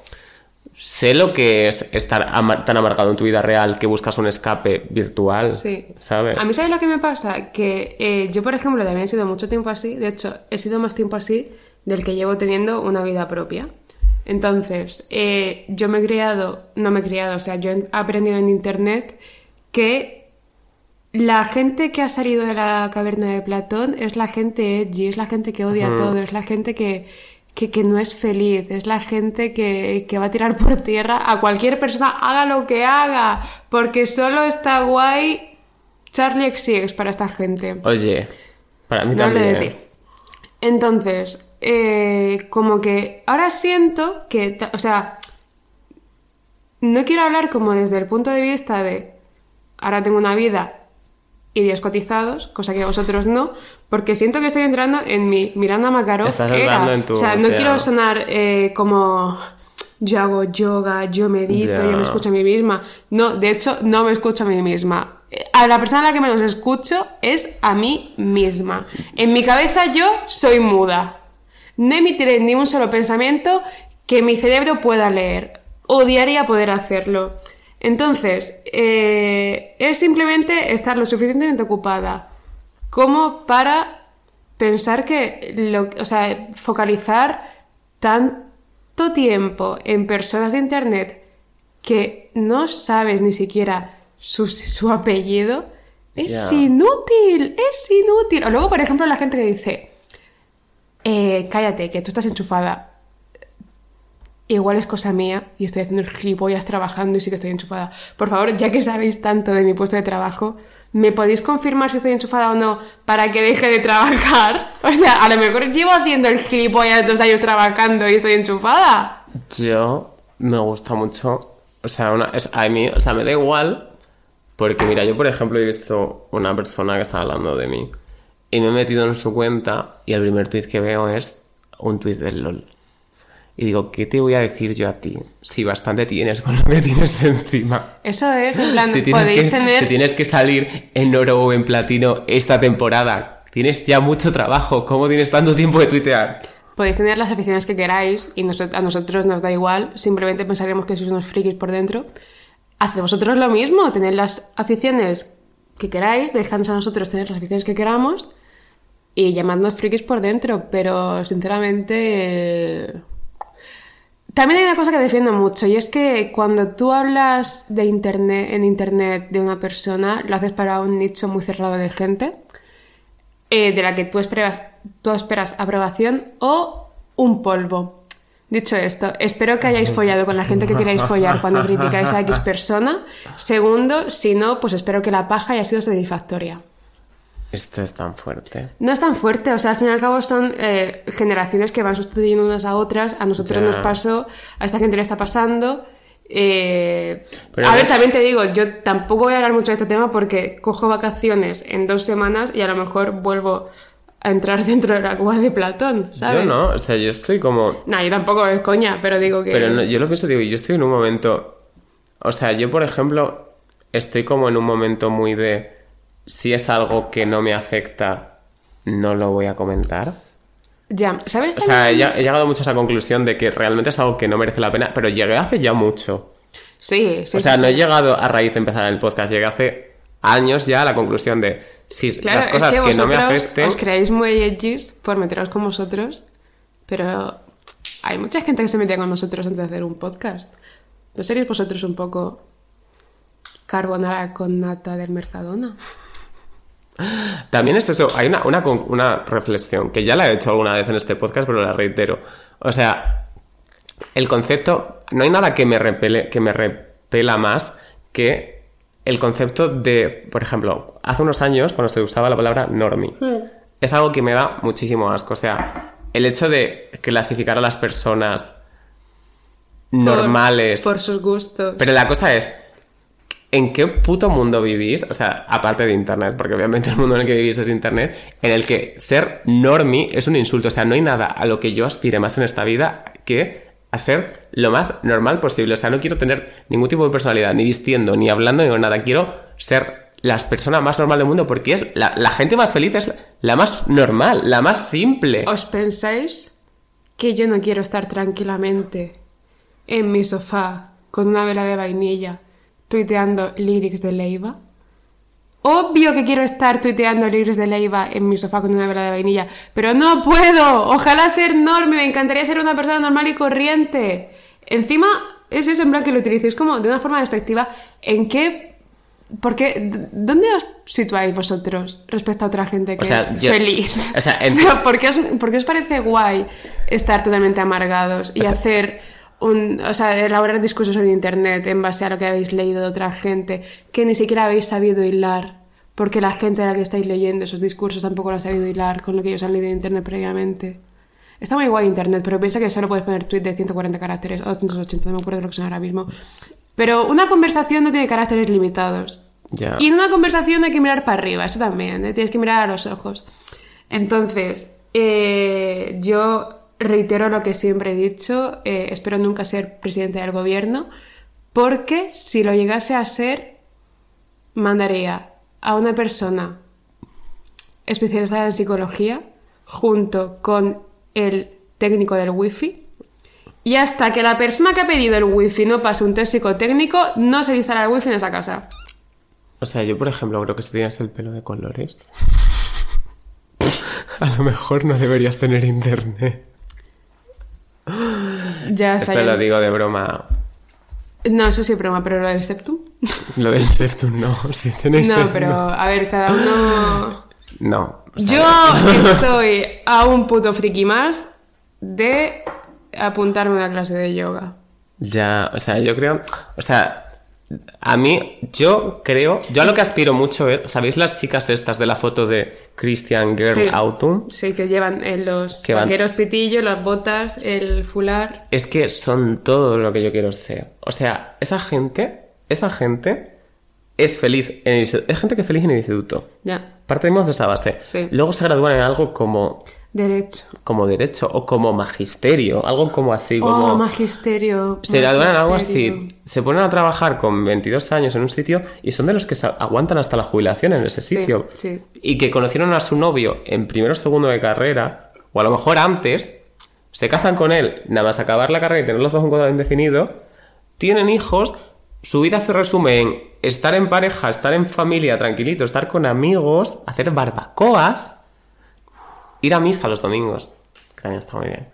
sé lo que es estar ama- tan amargado en tu vida real que buscas un escape virtual, Sí. ¿sabes? A mí, ¿sabes lo que me pasa? Que eh, yo, por ejemplo, también he sido mucho tiempo así. De hecho, he sido más tiempo así del que llevo teniendo una vida propia. Entonces, eh, yo me he criado, no me he criado, o sea, yo he aprendido en internet que la gente que ha salido de la caverna de Platón es la gente edgy, es la gente que odia todo, es la gente que, que, que no es feliz, es la gente que, que va a tirar por tierra a cualquier persona, haga lo que haga, porque solo está guay Charlie XCX para esta gente. Oye, para mí No hablo de también. ti. Entonces, eh, como que ahora siento que, o sea, no quiero hablar como desde el punto de vista de ahora tengo una vida y días cotizados, cosa que vosotros no, porque siento que estoy entrando en mi Miranda Makarov Estás era. entrando en tu- O sea, no quiero sonar eh, como yo hago yoga, yo medito, yo me escucho a mí misma. No, de hecho, no me escucho a mí misma. A la persona a la que menos escucho es a mí misma. En mi cabeza yo soy muda. No emitiré ni un solo pensamiento que mi cerebro pueda leer. Odiaría poder hacerlo. Entonces, eh, es simplemente estar lo suficientemente ocupada como para pensar que, lo, o sea, focalizar tanto tiempo en personas de internet que no sabes ni siquiera su, su apellido, es inútil, es inútil. O luego, por ejemplo, la gente que dice, eh, cállate, que tú estás enchufada. Igual es cosa mía y estoy haciendo el gilipollas trabajando y sí que estoy enchufada. Por favor, ya que sabéis tanto de mi puesto de trabajo, ¿me podéis confirmar si estoy enchufada o no para que deje de trabajar? O sea, a lo mejor llevo haciendo el gilipollas dos años trabajando y estoy enchufada. Yo me gusta mucho O sea, una, es, a mí, o sea, me da igual. Porque, mira, yo, por ejemplo, he visto una persona que está hablando de mí. Y me he metido en su cuenta. Y el primer tweet que veo es un tweet del LOL. Y digo, ¿qué te voy a decir yo a ti? Si bastante tienes con lo que tienes encima. Eso es, en plan, Si tienes, podéis que, tener... si tienes que salir en oro o en platino esta temporada, tienes ya mucho trabajo. ¿Cómo tienes tanto tiempo de tuitear? Podéis tener las aficiones que queráis y a nosotros nos da igual, simplemente pensaríamos que sois unos frikis por dentro. Haced vosotros lo mismo, tened las aficiones que queráis, dejadnos a nosotros tener las aficiones que queramos y llamadnos frikis por dentro, pero sinceramente... eh, También hay una cosa que defiendo mucho y es que cuando tú hablas de internet, en internet de una persona, lo haces para un nicho muy cerrado de gente eh, de la que tú esperas, tú esperas aprobación o un polvo. Dicho esto, espero que hayáis follado con la gente que queráis follar cuando criticáis a X persona. Segundo, si no, pues espero que la paja haya sido satisfactoria. Esto es tan fuerte. No es tan fuerte, o sea, al fin y al cabo son eh, generaciones que van sustituyendo unas a otras. A nosotros Ya. nos pasó, a esta gente le está pasando. Eh, a ver, también te digo, yo tampoco voy a hablar mucho de este tema porque cojo vacaciones en dos semanas y a lo mejor vuelvo a entrar dentro de la cueva de Platón, ¿sabes? Yo no, o sea, yo estoy como... No, yo tampoco es coña, pero digo que. Pero no, yo lo pienso, digo, yo estoy en un momento... O sea, yo, por ejemplo, estoy como en un momento muy de... Si es algo que no me afecta, no lo voy a comentar. Ya, ¿sabes? O sea, he, llegado mucho a esa conclusión de que realmente es algo que no merece la pena, pero llegué hace ya mucho. Sí, sí. o sea, sí, no sí. he llegado a raíz de empezar el podcast, llegué hace años ya a la conclusión de si Claro, las cosas es que, que, no me afecten... Os creáis muy edgys por meteros con vosotros, pero hay mucha gente que se metía con nosotros antes de hacer un podcast. ¿No seréis vosotros un poco carbonara con nata del Mercadona? También es eso, hay una, una reflexión que ya la he hecho alguna vez en este podcast, pero la reitero. O sea, el concepto, no hay nada que me repele, que me repela más que el concepto de, por ejemplo, hace unos años cuando se usaba la palabra normie, es algo que me da muchísimo asco. O sea, el hecho de clasificar a las personas Por- normales. Por, sus gustos. Pero la cosa es, ¿en qué puto mundo vivís? O sea, aparte de Internet, porque obviamente el mundo en el que vivís es Internet, en el que ser normie es un insulto. O sea, no hay nada a lo que yo aspire más en esta vida que a ser lo más normal posible. O sea, no quiero tener ningún tipo de personalidad, ni vistiendo, ni hablando, ni nada. Quiero ser la persona más normal del mundo porque es la, la gente más feliz, es la, la más normal, la más simple. ¿Os pensáis que yo no quiero estar tranquilamente en mi sofá con una vela de vainilla tuiteando lyrics de Leiva? Obvio que quiero estar tuiteando lyrics de Leiva en mi sofá con una vela de vainilla, pero no puedo. Ojalá ser norme, me encantaría ser una persona normal y corriente. Encima, es eso en plan que lo utilicéis como de una forma despectiva. ¿En qué ¿Por qué? D- ¿Dónde os situáis vosotros respecto a otra gente que O sea, es yo- feliz? o sea, en- ¿por, qué os, por qué os parece guay estar totalmente amargados y O hacer un. O sea, elaborar discursos en internet en base a lo que habéis leído de otra gente que ni siquiera habéis sabido hilar? Porque la gente a la que estáis leyendo esos discursos tampoco lo ha sabido hilar con lo que ellos han leído en internet previamente. Está muy guay internet, pero piensa que solo puedes poner tweet de 140 caracteres o 180, no me acuerdo lo que son ahora mismo. Pero una conversación no tiene caracteres limitados. Y en una conversación hay que mirar para arriba, eso también, ¿eh? tienes que mirar a los ojos. Entonces, eh, yo reitero lo que siempre he dicho, eh, espero nunca ser presidente del gobierno, porque si lo llegase a ser, mandaría a una persona especializada en psicología junto con el técnico del wifi y hasta que la persona que ha pedido el wifi no pase un test psicotécnico no se instala el wifi en esa casa. O sea, yo, por ejemplo, creo que si tienes el pelo de colores, a lo mejor no deberías tener internet. Ya está. Esto ya. lo digo de broma. No, eso sí es broma, pero lo del septum. Lo del septum no. Si tenéis No, pero a ver, cada uno. No. Yo estoy a un puto friki más de apuntarme a una clase de yoga. Ya, o sea, yo creo. O sea, A mí, yo creo, yo a lo que aspiro mucho es, ¿sabéis las chicas estas de la foto de Christian Girl Sí. Autumn? Sí, que llevan eh, los Que van- vaqueros pitillo, las botas, el fular. Es que son todo lo que yo quiero ser. O sea, esa gente, esa gente es feliz en el instituto. Es gente que es feliz en el instituto. Ya, Partimos de esa base. Sí. Luego se gradúan en algo como, derecho. como derecho o como magisterio, algo como así, como... Oh, magisterio. se gradúan en algo así. Se ponen a trabajar con 22 años en un sitio y son de los que se aguantan hasta la jubilación en ese Sí, sitio. sí. Y que conocieron a su novio en primero o segundo de carrera, o a lo mejor antes, se casan con él, nada más acabar la carrera y tener los dos un contrato indefinido, tienen hijos, su vida se resume en estar en pareja, estar en familia, tranquilito, estar con amigos, hacer barbacoas, ir a misa los domingos, que también está muy bien.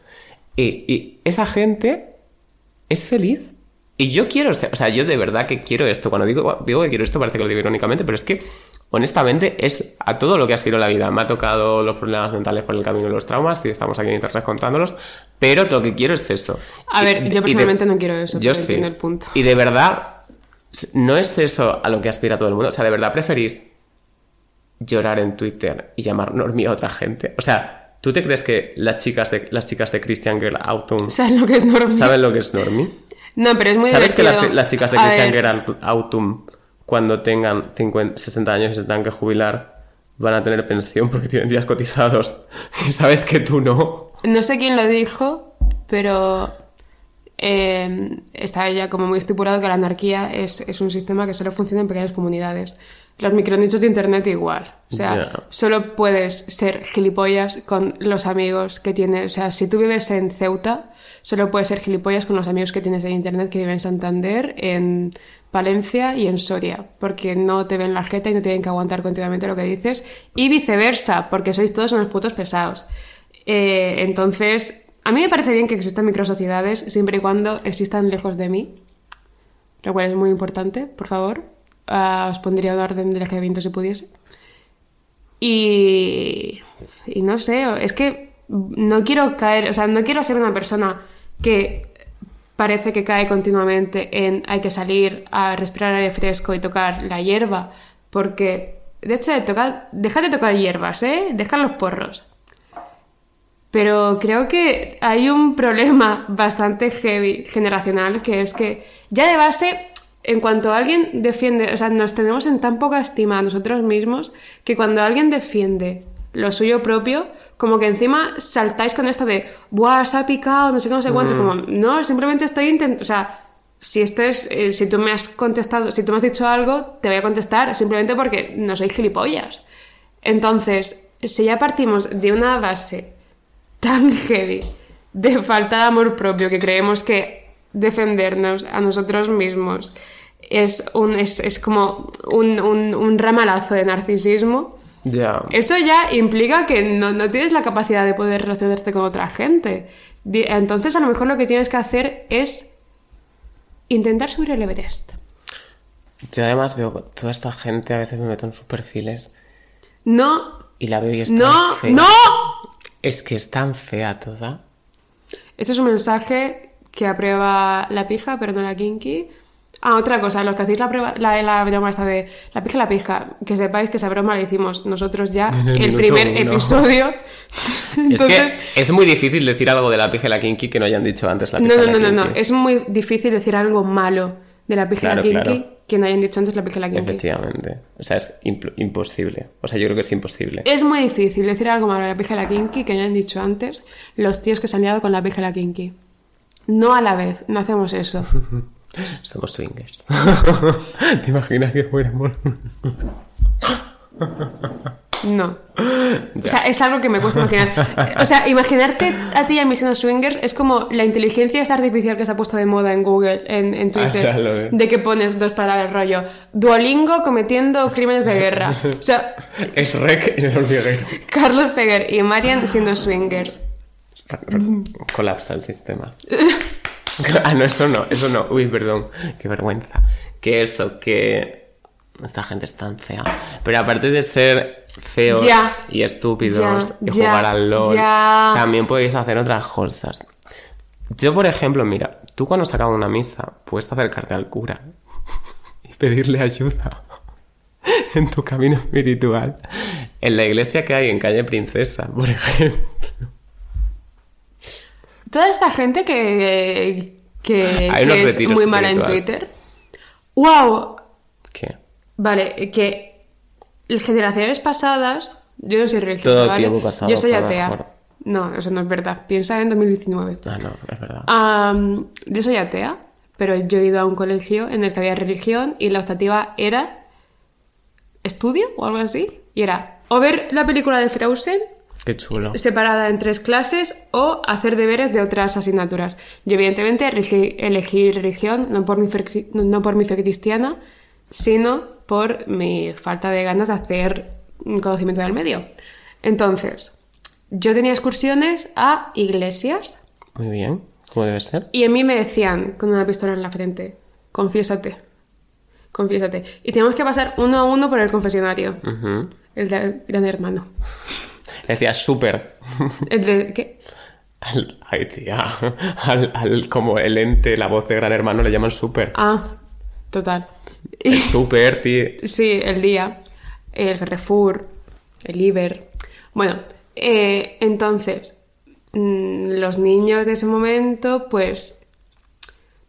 Y, y esa gente es feliz. Y yo quiero ser, o sea, yo de verdad que quiero esto. Cuando digo, digo que quiero esto parece que lo digo irónicamente, pero es que honestamente es a todo lo que aspiro en la vida. Me ha tocado los problemas mentales por el camino de los traumas y estamos aquí en internet contándolos, pero lo que quiero es eso. A Y- ver, yo de- personalmente no quiero eso, Yo pero sí. entiendo el punto. Y de verdad, no es eso a lo que aspira todo el mundo. O sea, de verdad preferís llorar en Twitter y llamar normie a otra gente. O sea, ¿tú te crees que las chicas de, las chicas de Christian Girl Autumn ¿Sabes lo que es normal? saben lo que es normie? No, pero es muy ¿Sabes que las, chicas de A Christian ver, Girl Autumn, cuando tengan 50, 60 años y se tengan que jubilar, van a tener pensión porque tienen días cotizados? Y sabes que tú no. No sé quién lo dijo, pero eh, está ya como muy estipulado que la anarquía es, es un sistema que solo funciona en pequeñas comunidades. Los micronichos de internet igual. O sea, Ya. solo puedes ser gilipollas con los amigos que tienes. O sea, si tú vives en Ceuta, solo puedes ser gilipollas con los amigos que tienes en internet que viven en Santander, en Valencia y en Soria, porque no te ven la jeta y no tienen que aguantar continuamente lo que dices, y viceversa, porque sois todos unos putos pesados. Eh, entonces, a mí me parece bien que existan microsociedades siempre y cuando existan lejos de mí, lo cual es muy importante, por favor. Ah, os pondría un orden de alejamiento si pudiese. Y, no sé, es que no quiero caer, o sea, no quiero ser una persona que parece que cae continuamente en hay que salir a respirar aire fresco y tocar la hierba, porque de hecho de de tocar hierbas, ¿eh? Deja los porros. Pero creo que hay un problema bastante heavy generacional que es que ya de base, en cuanto alguien defiende, o sea, nos tenemos en tan poca estima a nosotros mismos que cuando alguien defiende lo suyo propio, como que encima saltáis con esto de, ¡buah, se ha picado! No sé qué, no sé cuánto. Es como, no, simplemente estoy intentando. O sea, si esto es, eh, si tú me has contestado, si tú me has dicho algo, te voy a contestar simplemente porque no soy gilipollas. Entonces, si ya partimos de una base tan heavy de falta de amor propio que creemos que defendernos a nosotros mismos es, un, es, es como un, un, un ramalazo de narcisismo, Ya. eso ya implica que no, no tienes la capacidad de poder relacionarte con otra gente. Entonces, a lo mejor lo que tienes que hacer es intentar subir el Everest. Yo además veo toda esta gente, a veces me meto en sus perfiles No, y la veo y es tan no, fea. no. Es que es tan fea toda. Este es un mensaje que aprueba la pija, pero no la kinky. Ah, otra cosa, los que hacéis la prueba, la, la broma esta de la pija, la pija, que sepáis que esa broma la hicimos nosotros ya En el primer uno. episodio. Entonces, es que es muy difícil decir algo de la pija y la kinky que no hayan dicho antes la pija no, no, la no, no, no, es muy difícil decir algo malo de la Claro, kinky claro. que no hayan dicho antes la la kinky. Efectivamente. O sea, es imposible. O sea, yo creo que es imposible. Es muy difícil decir algo malo de la la kinky que no hayan dicho antes los tíos que se han liado con la la kinky. No a la vez, no hacemos eso. Somos swingers. ¿Te imaginas que fuéramos? No. O sea, es algo que me cuesta imaginar. O sea, imaginarte a ti y a mí siendo swingers es como la inteligencia esta artificial que se ha puesto de moda en Google, en, en Twitter, Ah, de que pones dos palabras rollo. Duolingo cometiendo crímenes de guerra. O sea, es rec en el hormiguero. Carlos Peguer y Marian siendo swingers. Colapsa el sistema. ah, no, eso no, eso no. Uy, perdón, qué vergüenza. Que eso, que esta gente es tan fea. Pero aparte de ser feos Ya. y estúpidos Ya, y ya, jugar al LOL, también podéis hacer otras cosas. Yo, por ejemplo, mira, tú cuando se acaba una misa, puedes acercarte al cura pedirle ayuda en tu camino espiritual. En la iglesia que hay en calle Princesa, por ejemplo. Toda esta gente que, que, que es muy mala en. Twitter. ¡Wow! ¿Qué? Vale, que generaciones pasadas, yo no soy religiosa, Todo ¿vale? Yo soy atea. mejor. No, eso no es verdad. Piensa en 2019. Ah, no, es verdad. Yo soy atea, pero yo he ido a un colegio en el que había religión y la optativa era estudio o algo así. Y era o ver la película de Frozen Qué chulo. separada en tres clases o hacer deberes de otras asignaturas. Yo evidentemente elegí, elegí religión no por, mi fe, no por mi fe cristiana, sino por mi falta de ganas de hacer un conocimiento del medio. Entonces, yo tenía excursiones a iglesias Muy bien. ¿Cómo debe ser? y en mí me decían con una pistola en la frente, confiésate, confiésate. Y teníamos que pasar uno a uno por el confesionario, el de Gran Hermano. Decía súper. El de... ¿qué? Al- Ay, tía. Al, al- como el ente, la voz de Gran Hermano le llaman súper. Ah, total. El súper, tío. Sí, el día, el Carrefour, el Iber. Bueno, eh, entonces, mm, los niños de ese momento, pues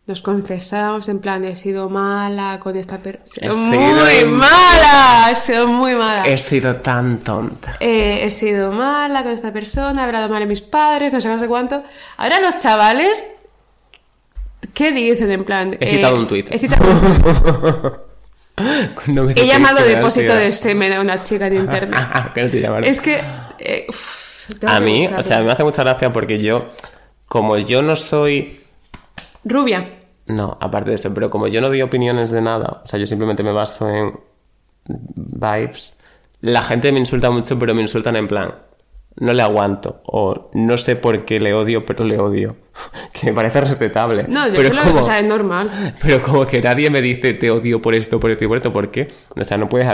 nos confesamos en plan, he sido mala con esta persona. He Muy sido- mala, he sido muy mala. He sido tan tonta. Eh, he sido mala con esta persona, he hablado mal de mis padres, no sé, no sé cuánto. Ahora los chavales, ¿qué dicen en plan? He citado un tuit. He citado un. No He llamado depósito de semen a una chica en internet. que no te es que. eh, uf, A mí, buscarlo. o sea, me hace mucha gracia porque yo, como yo no soy Rubia. No, aparte de eso, pero como yo no doy opiniones de nada, o sea, yo simplemente me baso en vibes, la gente me insulta mucho, pero me insultan en plan, no le aguanto, o no sé por qué le odio, pero le odio, que me parece respetable. No, yo pero solo. como, O sea, es normal. pero como que nadie me dice te odio por esto, por esto y por esto, ¿por qué? O sea, no puedes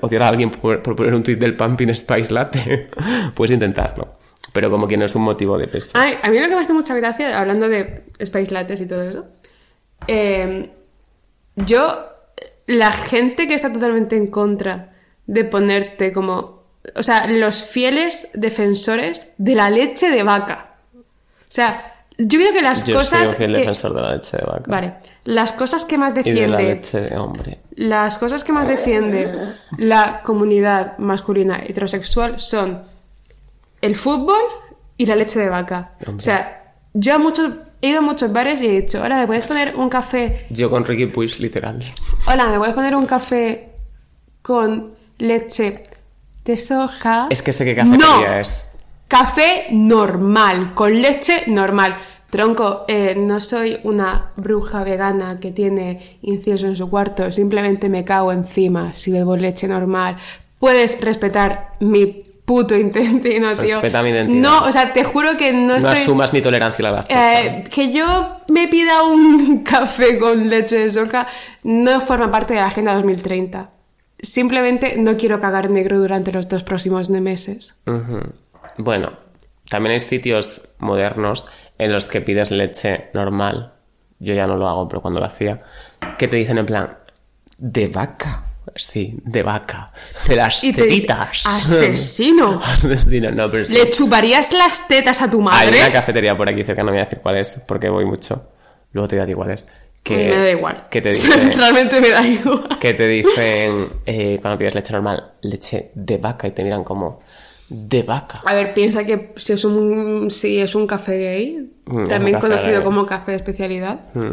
odiar a alguien por, por poner un tweet del Pumpkin Spice Latte, puedes intentarlo, pero como que no es un motivo de peso. Ay, a mí lo que me hace mucha gracia, hablando de Space Lattes y todo eso, eh, yo, la gente que está totalmente en contra de ponerte como, o sea, los fieles defensores de la leche de vaca. O sea, yo creo que las Yo cosas... soy fiel que- defensor de la leche de vaca. Vale, las cosas que más Y de la defiende leche de hombre. las cosas que más defiende la comunidad masculina heterosexual son el fútbol y la leche de vaca. Hombre. O sea, yo a muchos, he ido a muchos bares y he dicho, hola, ¿me puedes poner un café? Yo con Ricky Puig, literal. Hola, ¿me puedes poner un café con leche de soja? Es que sé qué cafetería No. es. Café normal, con leche normal. Tronco, eh, no soy una bruja vegana que tiene incienso en su cuarto, simplemente me cago encima si bebo leche normal. Puedes respetar mi puto intestino, tío. Respeta mi identidad. No, o sea, te juro que no, No estoy... asumas mi tolerancia a la lactosa. Eh, que yo me pida un café con leche de soja no forma parte de la Agenda 2030. Simplemente no quiero cagar negro durante los dos próximos meses. Bueno, también hay sitios modernos en los que pides leche normal. Yo ya no lo hago, pero cuando lo hacía, que te dicen en plan, de vaca. Sí, de vaca. De las Y te tetitas. "Asesino". Asesino, no, pero sí. ¿Le chuparías las tetas a tu Hay madre? una cafetería por aquí cerca, no voy a decir cuál es, porque voy mucho. Luego te diré cuál es. Que, me da igual. Que te dicen, Realmente me da igual. que te dicen eh, cuando pides leche normal, leche de vaca, y te miran como, de vaca. A ver, piensa que si es un, si es un café gay, Mm, también café conocido como café de especialidad, Mm.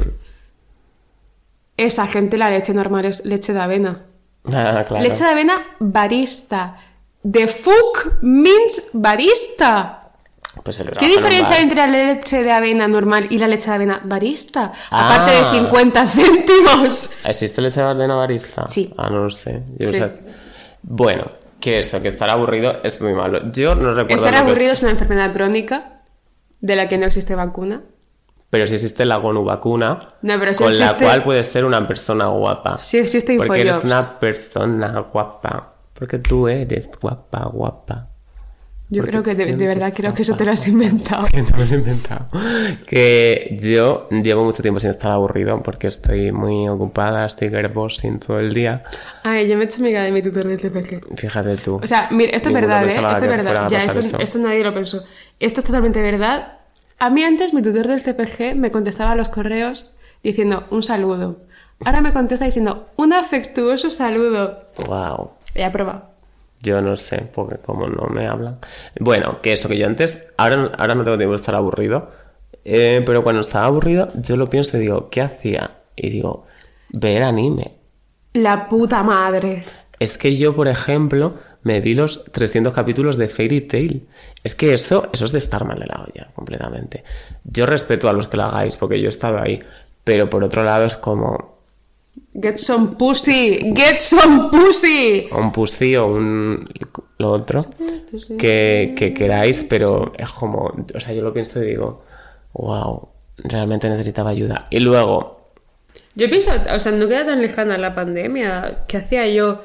esa gente la leche normal es leche de avena. Ah, claro. Leche de avena barista. The fuck means barista. Pues el ¿Qué diferencia hay entre la leche de avena normal y la leche de avena barista? Ah. Aparte de 50 céntimos. ¿Existe leche de avena barista? Sí. Ah, no lo sé. Yo Sí. Bueno, que eso, que estar aburrido es muy malo. Yo no recuerdo. Estar aburrido es- es una enfermedad crónica de la que no existe vacuna. Pero si existe la gonu vacuna, No, pero sí con la cual puedes ser una persona guapa. Sí existe Porque eres una persona guapa. Porque tú eres guapa, guapa. Yo ¿Por creo que de, de verdad creo que eso te lo has inventado. Que no me lo he inventado. Que yo llevo mucho tiempo sin estar aburrido porque estoy muy ocupada, estoy girlbossing todo el día. Ay, yo me he hecho amiga de mi tutor del TPG. Fíjate tú. O sea, mira, esto es verdad, ¿eh? Esto es verdad. Ya, esto, nadie lo pensó. Esto es totalmente verdad. A mí antes mi tutor del CPG me contestaba a los correos diciendo un saludo. Ahora me contesta diciendo un afectuoso saludo. wow. Ya he probado. Yo no sé, porque como no me hablan. Bueno, que eso, que yo antes, ahora, ahora no tengo tiempo de estar aburrido, eh, pero cuando estaba aburrido, yo lo pienso y digo, ¿qué hacía? Y digo, ver anime. La puta madre. Es que yo, por ejemplo, me vi los 300 capítulos de Fairy Tail. Es que eso, eso es de estar mal de la olla, completamente. Yo respeto a los que lo hagáis, porque yo he estado ahí. Pero por otro lado es como Get some pussy. Get some pussy. un pussy o un lo otro que, que queráis, pero es como, o sea, yo lo pienso y digo, wow, realmente necesitaba ayuda. Y luego, Yo pienso, o sea, no queda tan lejana la pandemia. ¿Qué hacía yo?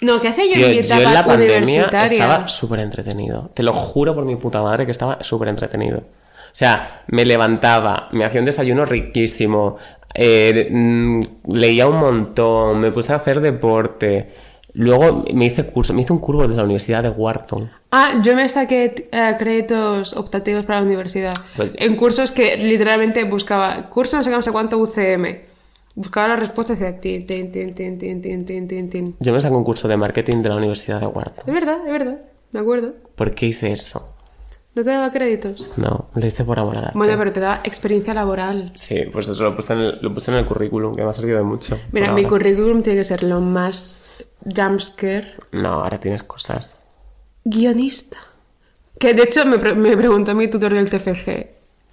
No, ¿qué hacía yo tío, en mi yo etapa en la pandemia estaba súper entretenido. Te lo juro por mi puta madre que estaba súper entretenido. O sea, me levantaba, me hacía un desayuno riquísimo, eh, mm, leía un montón, me puse a hacer deporte. Luego me hice curso, me hice un curso de la Universidad de Wharton. Ah, yo me saqué eh, créditos optativos para la universidad. Pues, en cursos que literalmente buscaba, curso no sé, cuánto UCM. Buscaba la respuesta y decía tin, tin, tin, tin, tin, Yo me saqué un curso de marketing de la Universidad de Wharton. Es verdad, es verdad, me acuerdo. ¿Por qué hice eso? ¿No te daba créditos? No, lo hice por amor al arte. Bueno, pero te da experiencia laboral. Sí, pues eso lo puse, en el, lo puse en el currículum, que me ha servido de mucho. Mira, mi ahora. currículum tiene que ser lo más jumpscare. No, ahora tienes cosas. Guionista. Que de hecho me, pre- me preguntó mi tutor del TFG.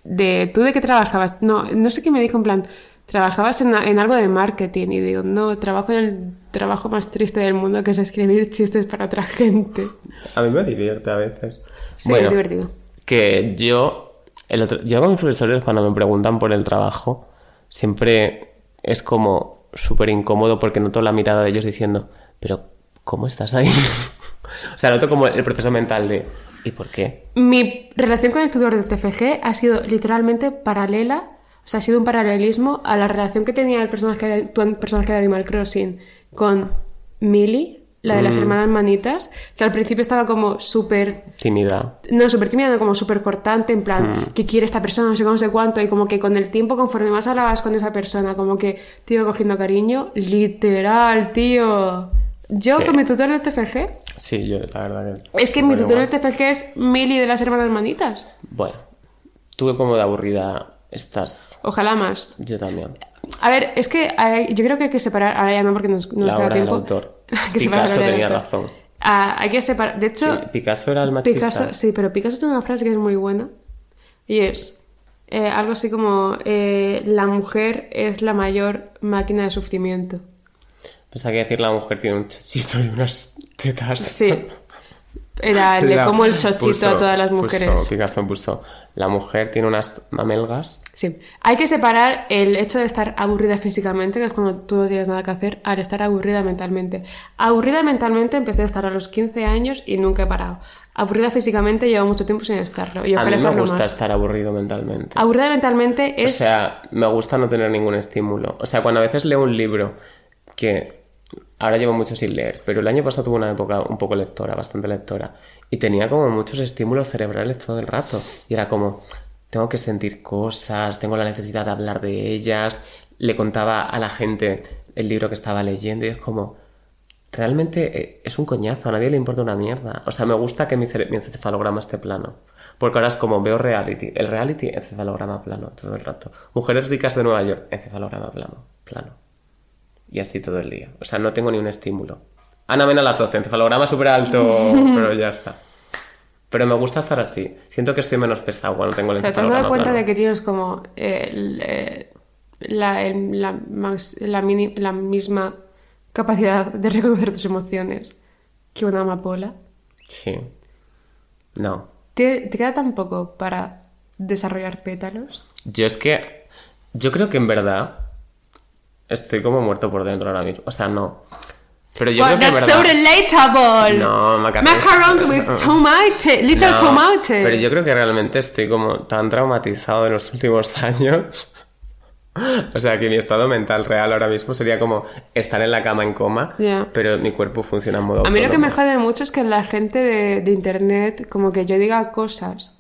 De, ¿Tú de qué trabajabas? No, no sé qué me dijo en plan. ¿Trabajabas en, en algo de marketing? Y digo, no, trabajo en el trabajo más triste del mundo, que es escribir chistes para otra gente. A mí me divierte a veces. Sí, es divertido. Que yo, el otro, yo con mis profesores cuando me preguntan por el trabajo, siempre es como súper incómodo porque noto la mirada de ellos diciendo, pero ¿cómo estás ahí? o sea, noto como el proceso mental de, ¿y por qué? Mi relación con el tutor del TFG ha sido literalmente paralela, o sea, ha sido un paralelismo a la relación que tenía el personaje de, tu personaje de Animal Crossing con Millie, la de las hermanas manitas, que al principio estaba como súper Tímida. No, súper tímida, no, como súper cortante, en plan, ¿qué quiere esta persona? No sé cómo, no sé cuánto. Y como que con el tiempo, conforme más hablabas con esa persona, como que te iba cogiendo cariño. Literal, tío. Yo Sí. con mi tutor del TFG. Sí, yo la verdad que... Es que mi tutor del TFG es Milly de las hermanas manitas. Bueno, tuve como de aburrida estas... Ojalá más. Yo también. A ver, es que hay- yo creo que hay que separar. Ahora ya no, porque nos, nos La queda obra del tiempo. autor. Hay que la Picasso del tenía autor. razón. Ah, hay que separar. De hecho, Sí, Picasso era el machista. Picasso, sí, pero Picasso tiene una frase que es muy buena. Y es eh, algo así como: eh, La mujer es la mayor máquina de sufrimiento. Pensaba que decir la mujer tiene un chochito y unas tetas. Sí. Era le La- como el chochito puso- a todas las puso- mujeres. Picasso puso, la mujer tiene unas mamelgas. Sí. Hay que separar el hecho de estar aburrida físicamente, que es cuando tú no tienes nada que hacer, al estar aburrida mentalmente. Aburrida mentalmente empecé a estar a los 15 años y nunca he parado. Aburrida físicamente llevo mucho tiempo sin estarlo. Y A mí me gusta más. estar aburrido mentalmente. Aburrida mentalmente O es. sea, me gusta no tener ningún estímulo. O sea, cuando a veces leo un libro que ahora llevo mucho sin leer, pero el año pasado tuve una época un poco lectora, bastante lectora, y tenía como muchos estímulos cerebrales todo el rato. Y era como, tengo que sentir cosas, tengo la necesidad de hablar de ellas. Le contaba a la gente el libro que estaba leyendo y es como, realmente eh, es un coñazo, a nadie le importa una mierda. O sea, me gusta que mi, mi encefalograma esté plano. Porque ahora es como veo reality. El reality, encefalograma plano todo el rato. Mujeres ricas de Nueva York, encefalograma plano. plano. Y así todo el día. O sea, no tengo ni un estímulo. Ana Mena a las 12, encefalograma súper alto, pero ya está. Pero me gusta estar así. Siento que soy menos pesado cuando tengo el O sea, ¿te has dado cuenta plano. de que tienes como eh, el, eh, la, el- la, la mini- la misma capacidad de reconocer tus emociones que una amapola? Sí. No. ¿Te, te queda tan poco para desarrollar pétalos? Yo es que. Yo creo que en verdad. Estoy como muerto por dentro ahora mismo. O sea, no. Pero yo Well, creo que es that's so verdad. relatable. No, macarrones. Macarons with tomate, little No, tomate. Pero yo creo que realmente estoy como tan traumatizado en los últimos años. O sea, que mi estado mental real ahora mismo sería como estar en la cama en coma, pero mi cuerpo funciona en modo A mí lo que me jode mucho es que la gente de, de internet, como que yo diga cosas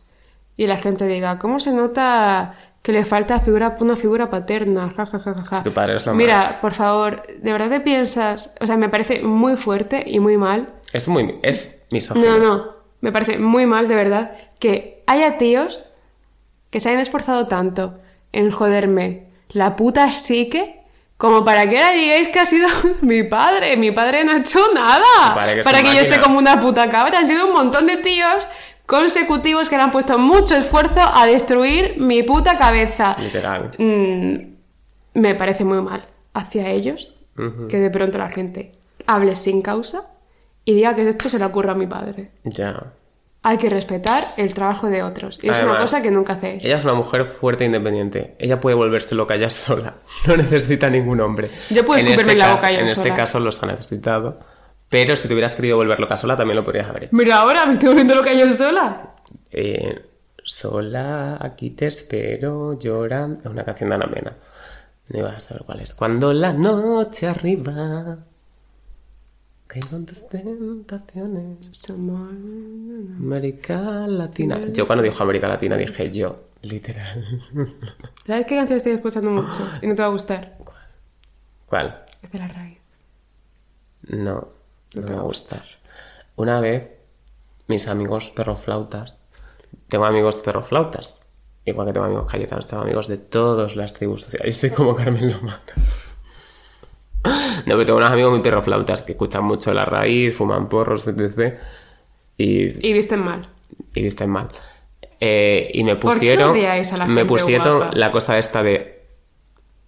y la gente diga, ¿cómo se nota que le falta figura, una figura paterna? Ja, ja, ja, ja, ja. Tu padre es lo Mira, más. por favor, ¿de verdad te piensas? O sea, me parece muy fuerte y muy mal. Es muy... es misógino. No, no, me parece muy mal, de verdad, que haya tíos que se hayan esforzado tanto en joderme la puta psique como para que ahora digáis que ha sido mi padre. Mi padre no ha hecho nada padre que para que yo esté como una puta cabra. Han sido un montón de tíos consecutivos que le han puesto mucho esfuerzo a destruir mi puta cabeza. Literal. Mm, me parece muy mal hacia ellos que de pronto la gente hable sin causa y diga que esto se le ocurre a mi padre. Ya. Hay que respetar el trabajo de otros. Y es una cosa que nunca hacéis. Ella es una mujer fuerte e independiente. Ella puede volverse loca ya sola. No necesita ningún hombre. Yo puedo escupirme en la boca yo En este caso los ha necesitado. Pero si te hubieras querido volver loca sola, también lo podrías haber hecho. Mira, ahora me estoy volviendo loca yo sola. Eh, sola, aquí te espero, llorando. Es una canción de Ana Mena. No ibas a saber cuál es. Cuando la noche arriba. Caigo en tus tentaciones. América Latina. Yo cuando dijo América Latina dije yo, literal. ¿Sabes qué canción estoy escuchando mucho? Y no te va a gustar. ¿Cuál? Es de la raíz. No, no me va a gustar. Una vez, mis amigos perroflautas, tengo amigos perroflautas, igual que tengo amigos cayetanos, tengo amigos de todas las tribus sociales. Soy como Carmen Lomana. No, pero tengo unos amigos muy perroflautas que escuchan mucho la raíz, fuman porros, etc. Y, Y visten mal. y visten mal. Eh, y me ¿Por qué pusieron, a la me pusieron guapa? la cosa esta de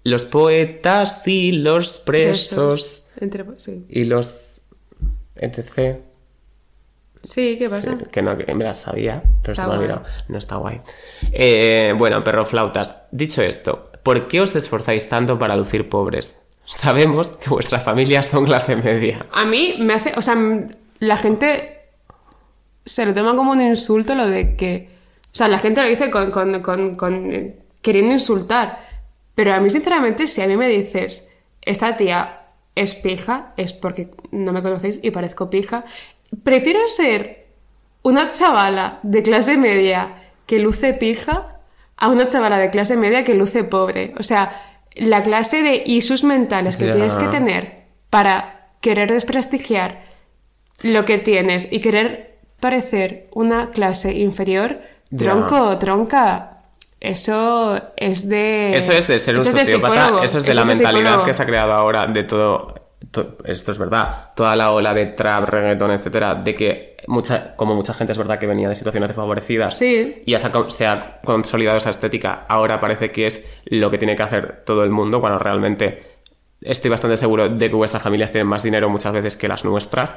los poetas y los presos Entre... Sí. y los etc. sí, ¿qué pasa? Sí, que no, que me las sabía, pero Está se me ha olvidado. No está guay. Eh, bueno, perroflautas. Dicho esto, ¿por qué os esforzáis tanto para lucir pobres? Sabemos que vuestras familias son clase media. A mí me hace... O sea, la gente se lo toma como un insulto lo de que... O sea, la gente lo dice con, con- con- con, eh, queriendo insultar. Pero a mí, sinceramente, si a mí me dices, esta tía es pija, es porque no me conocéis y parezco pija. Prefiero ser una chavala de clase media que luce pija a una chavala de clase media que luce pobre. O sea, la clase de isus mentales que tienes que tener para querer desprestigiar lo que tienes y querer parecer una clase inferior, tronco, tronca. Eso es de. Eso es de ser un eso es de sociópata, eso es de la mentalidad psicólogo. que se ha creado ahora de todo, to- Esto es verdad, toda la ola de trap, reggaeton, etcétera, de que mucha, como mucha gente es verdad que venía de situaciones desfavorecidas Sí. y ya se ha, co- se ha consolidado esa estética, ahora parece que es lo que tiene que hacer todo el mundo, cuando realmente estoy bastante seguro de que vuestras familias tienen más dinero muchas veces que las nuestras.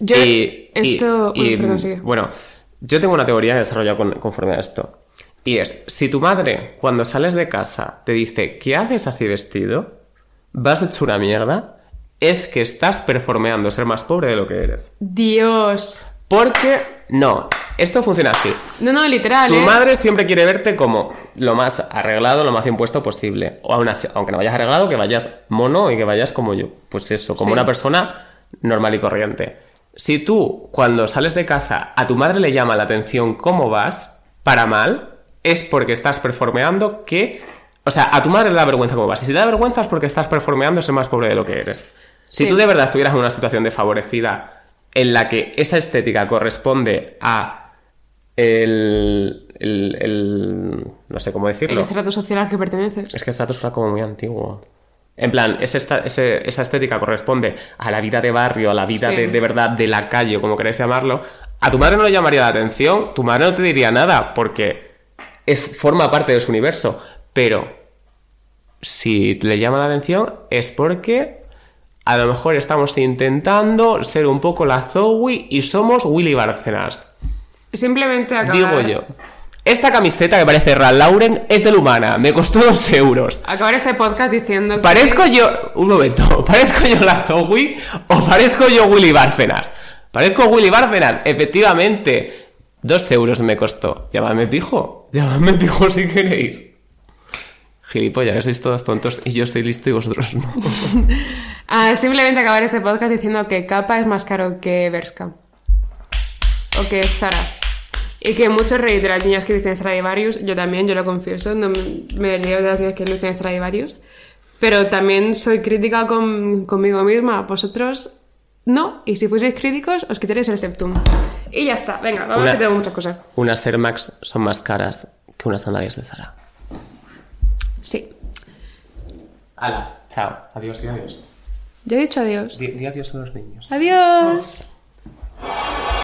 Yo, Y- esto. y, Uy, perdón. Bueno, yo tengo una teoría desarrollada con- conforme a esto. Y es, si tu madre, cuando sales de casa, te dice, ¿qué haces así vestido? ¿Vas hecho una mierda? Es que estás performeando ser más pobre de lo que eres. Dios. Porque, no, esto funciona así. No, no, literal, Tu ¿eh? madre siempre quiere verte como lo más arreglado, lo más impuesto posible. O aún así, aunque no vayas arreglado, que vayas mono y que vayas como yo. Pues eso, como Sí. una persona normal y corriente. Si tú, cuando sales de casa, a tu madre le llama la atención cómo vas, para mal, es porque estás performeando que... O sea, a tu madre le da vergüenza cómo vas. Y si le da vergüenza es porque estás performeando ser más pobre de lo que eres. Si Sí. tú de verdad estuvieras en una situación desfavorecida en la que esa estética corresponde a el, el- el- no sé cómo El decirlo. estrato social al que perteneces. Es que el estrato suena como muy antiguo. En plan, ese esta- ese- esa estética corresponde a la vida de barrio, a la vida Sí. de, de verdad de la calle, como queréis llamarlo. A tu madre no le llamaría la atención, tu madre no te diría nada, porque es, forma parte de su universo. Pero si le llama la atención es porque a lo mejor estamos intentando ser un poco la Zoe y somos Willy Bárcenas. Simplemente acabar. Digo yo. esta camiseta que parece Ralph Lauren es de Lumana, me costó dos euros. Acabar este podcast diciendo que... ¿Parezco yo, un momento, parezco yo la Zoe o parezco yo Willy Bárcenas? Parezco Willy Bárcenas, efectivamente. Dos euros me costó. Llamadme pijo, llamadme pijo si queréis. Gilipollas, que sois todos tontos y yo soy listo y vosotros no. Ah, simplemente acabar este podcast diciendo que Capa es más caro que Berska. O que Zara. Y que muchos reír de las niñas que visten Stradivarius, yo también, yo lo confieso, no me me río de las niñas que visten Stradivarius. Pero también soy crítica con, conmigo misma. Vosotros no, y si fueseis críticos, os quitaréis el septum. Y ya está, venga, vamos Una- que tengo muchas cosas. Unas Air Max son más caras que unas sandalias de Zara. Sí. Hala, chao. Adiós y adiós. Ya he dicho adiós. Di, di adiós a los niños. Adiós.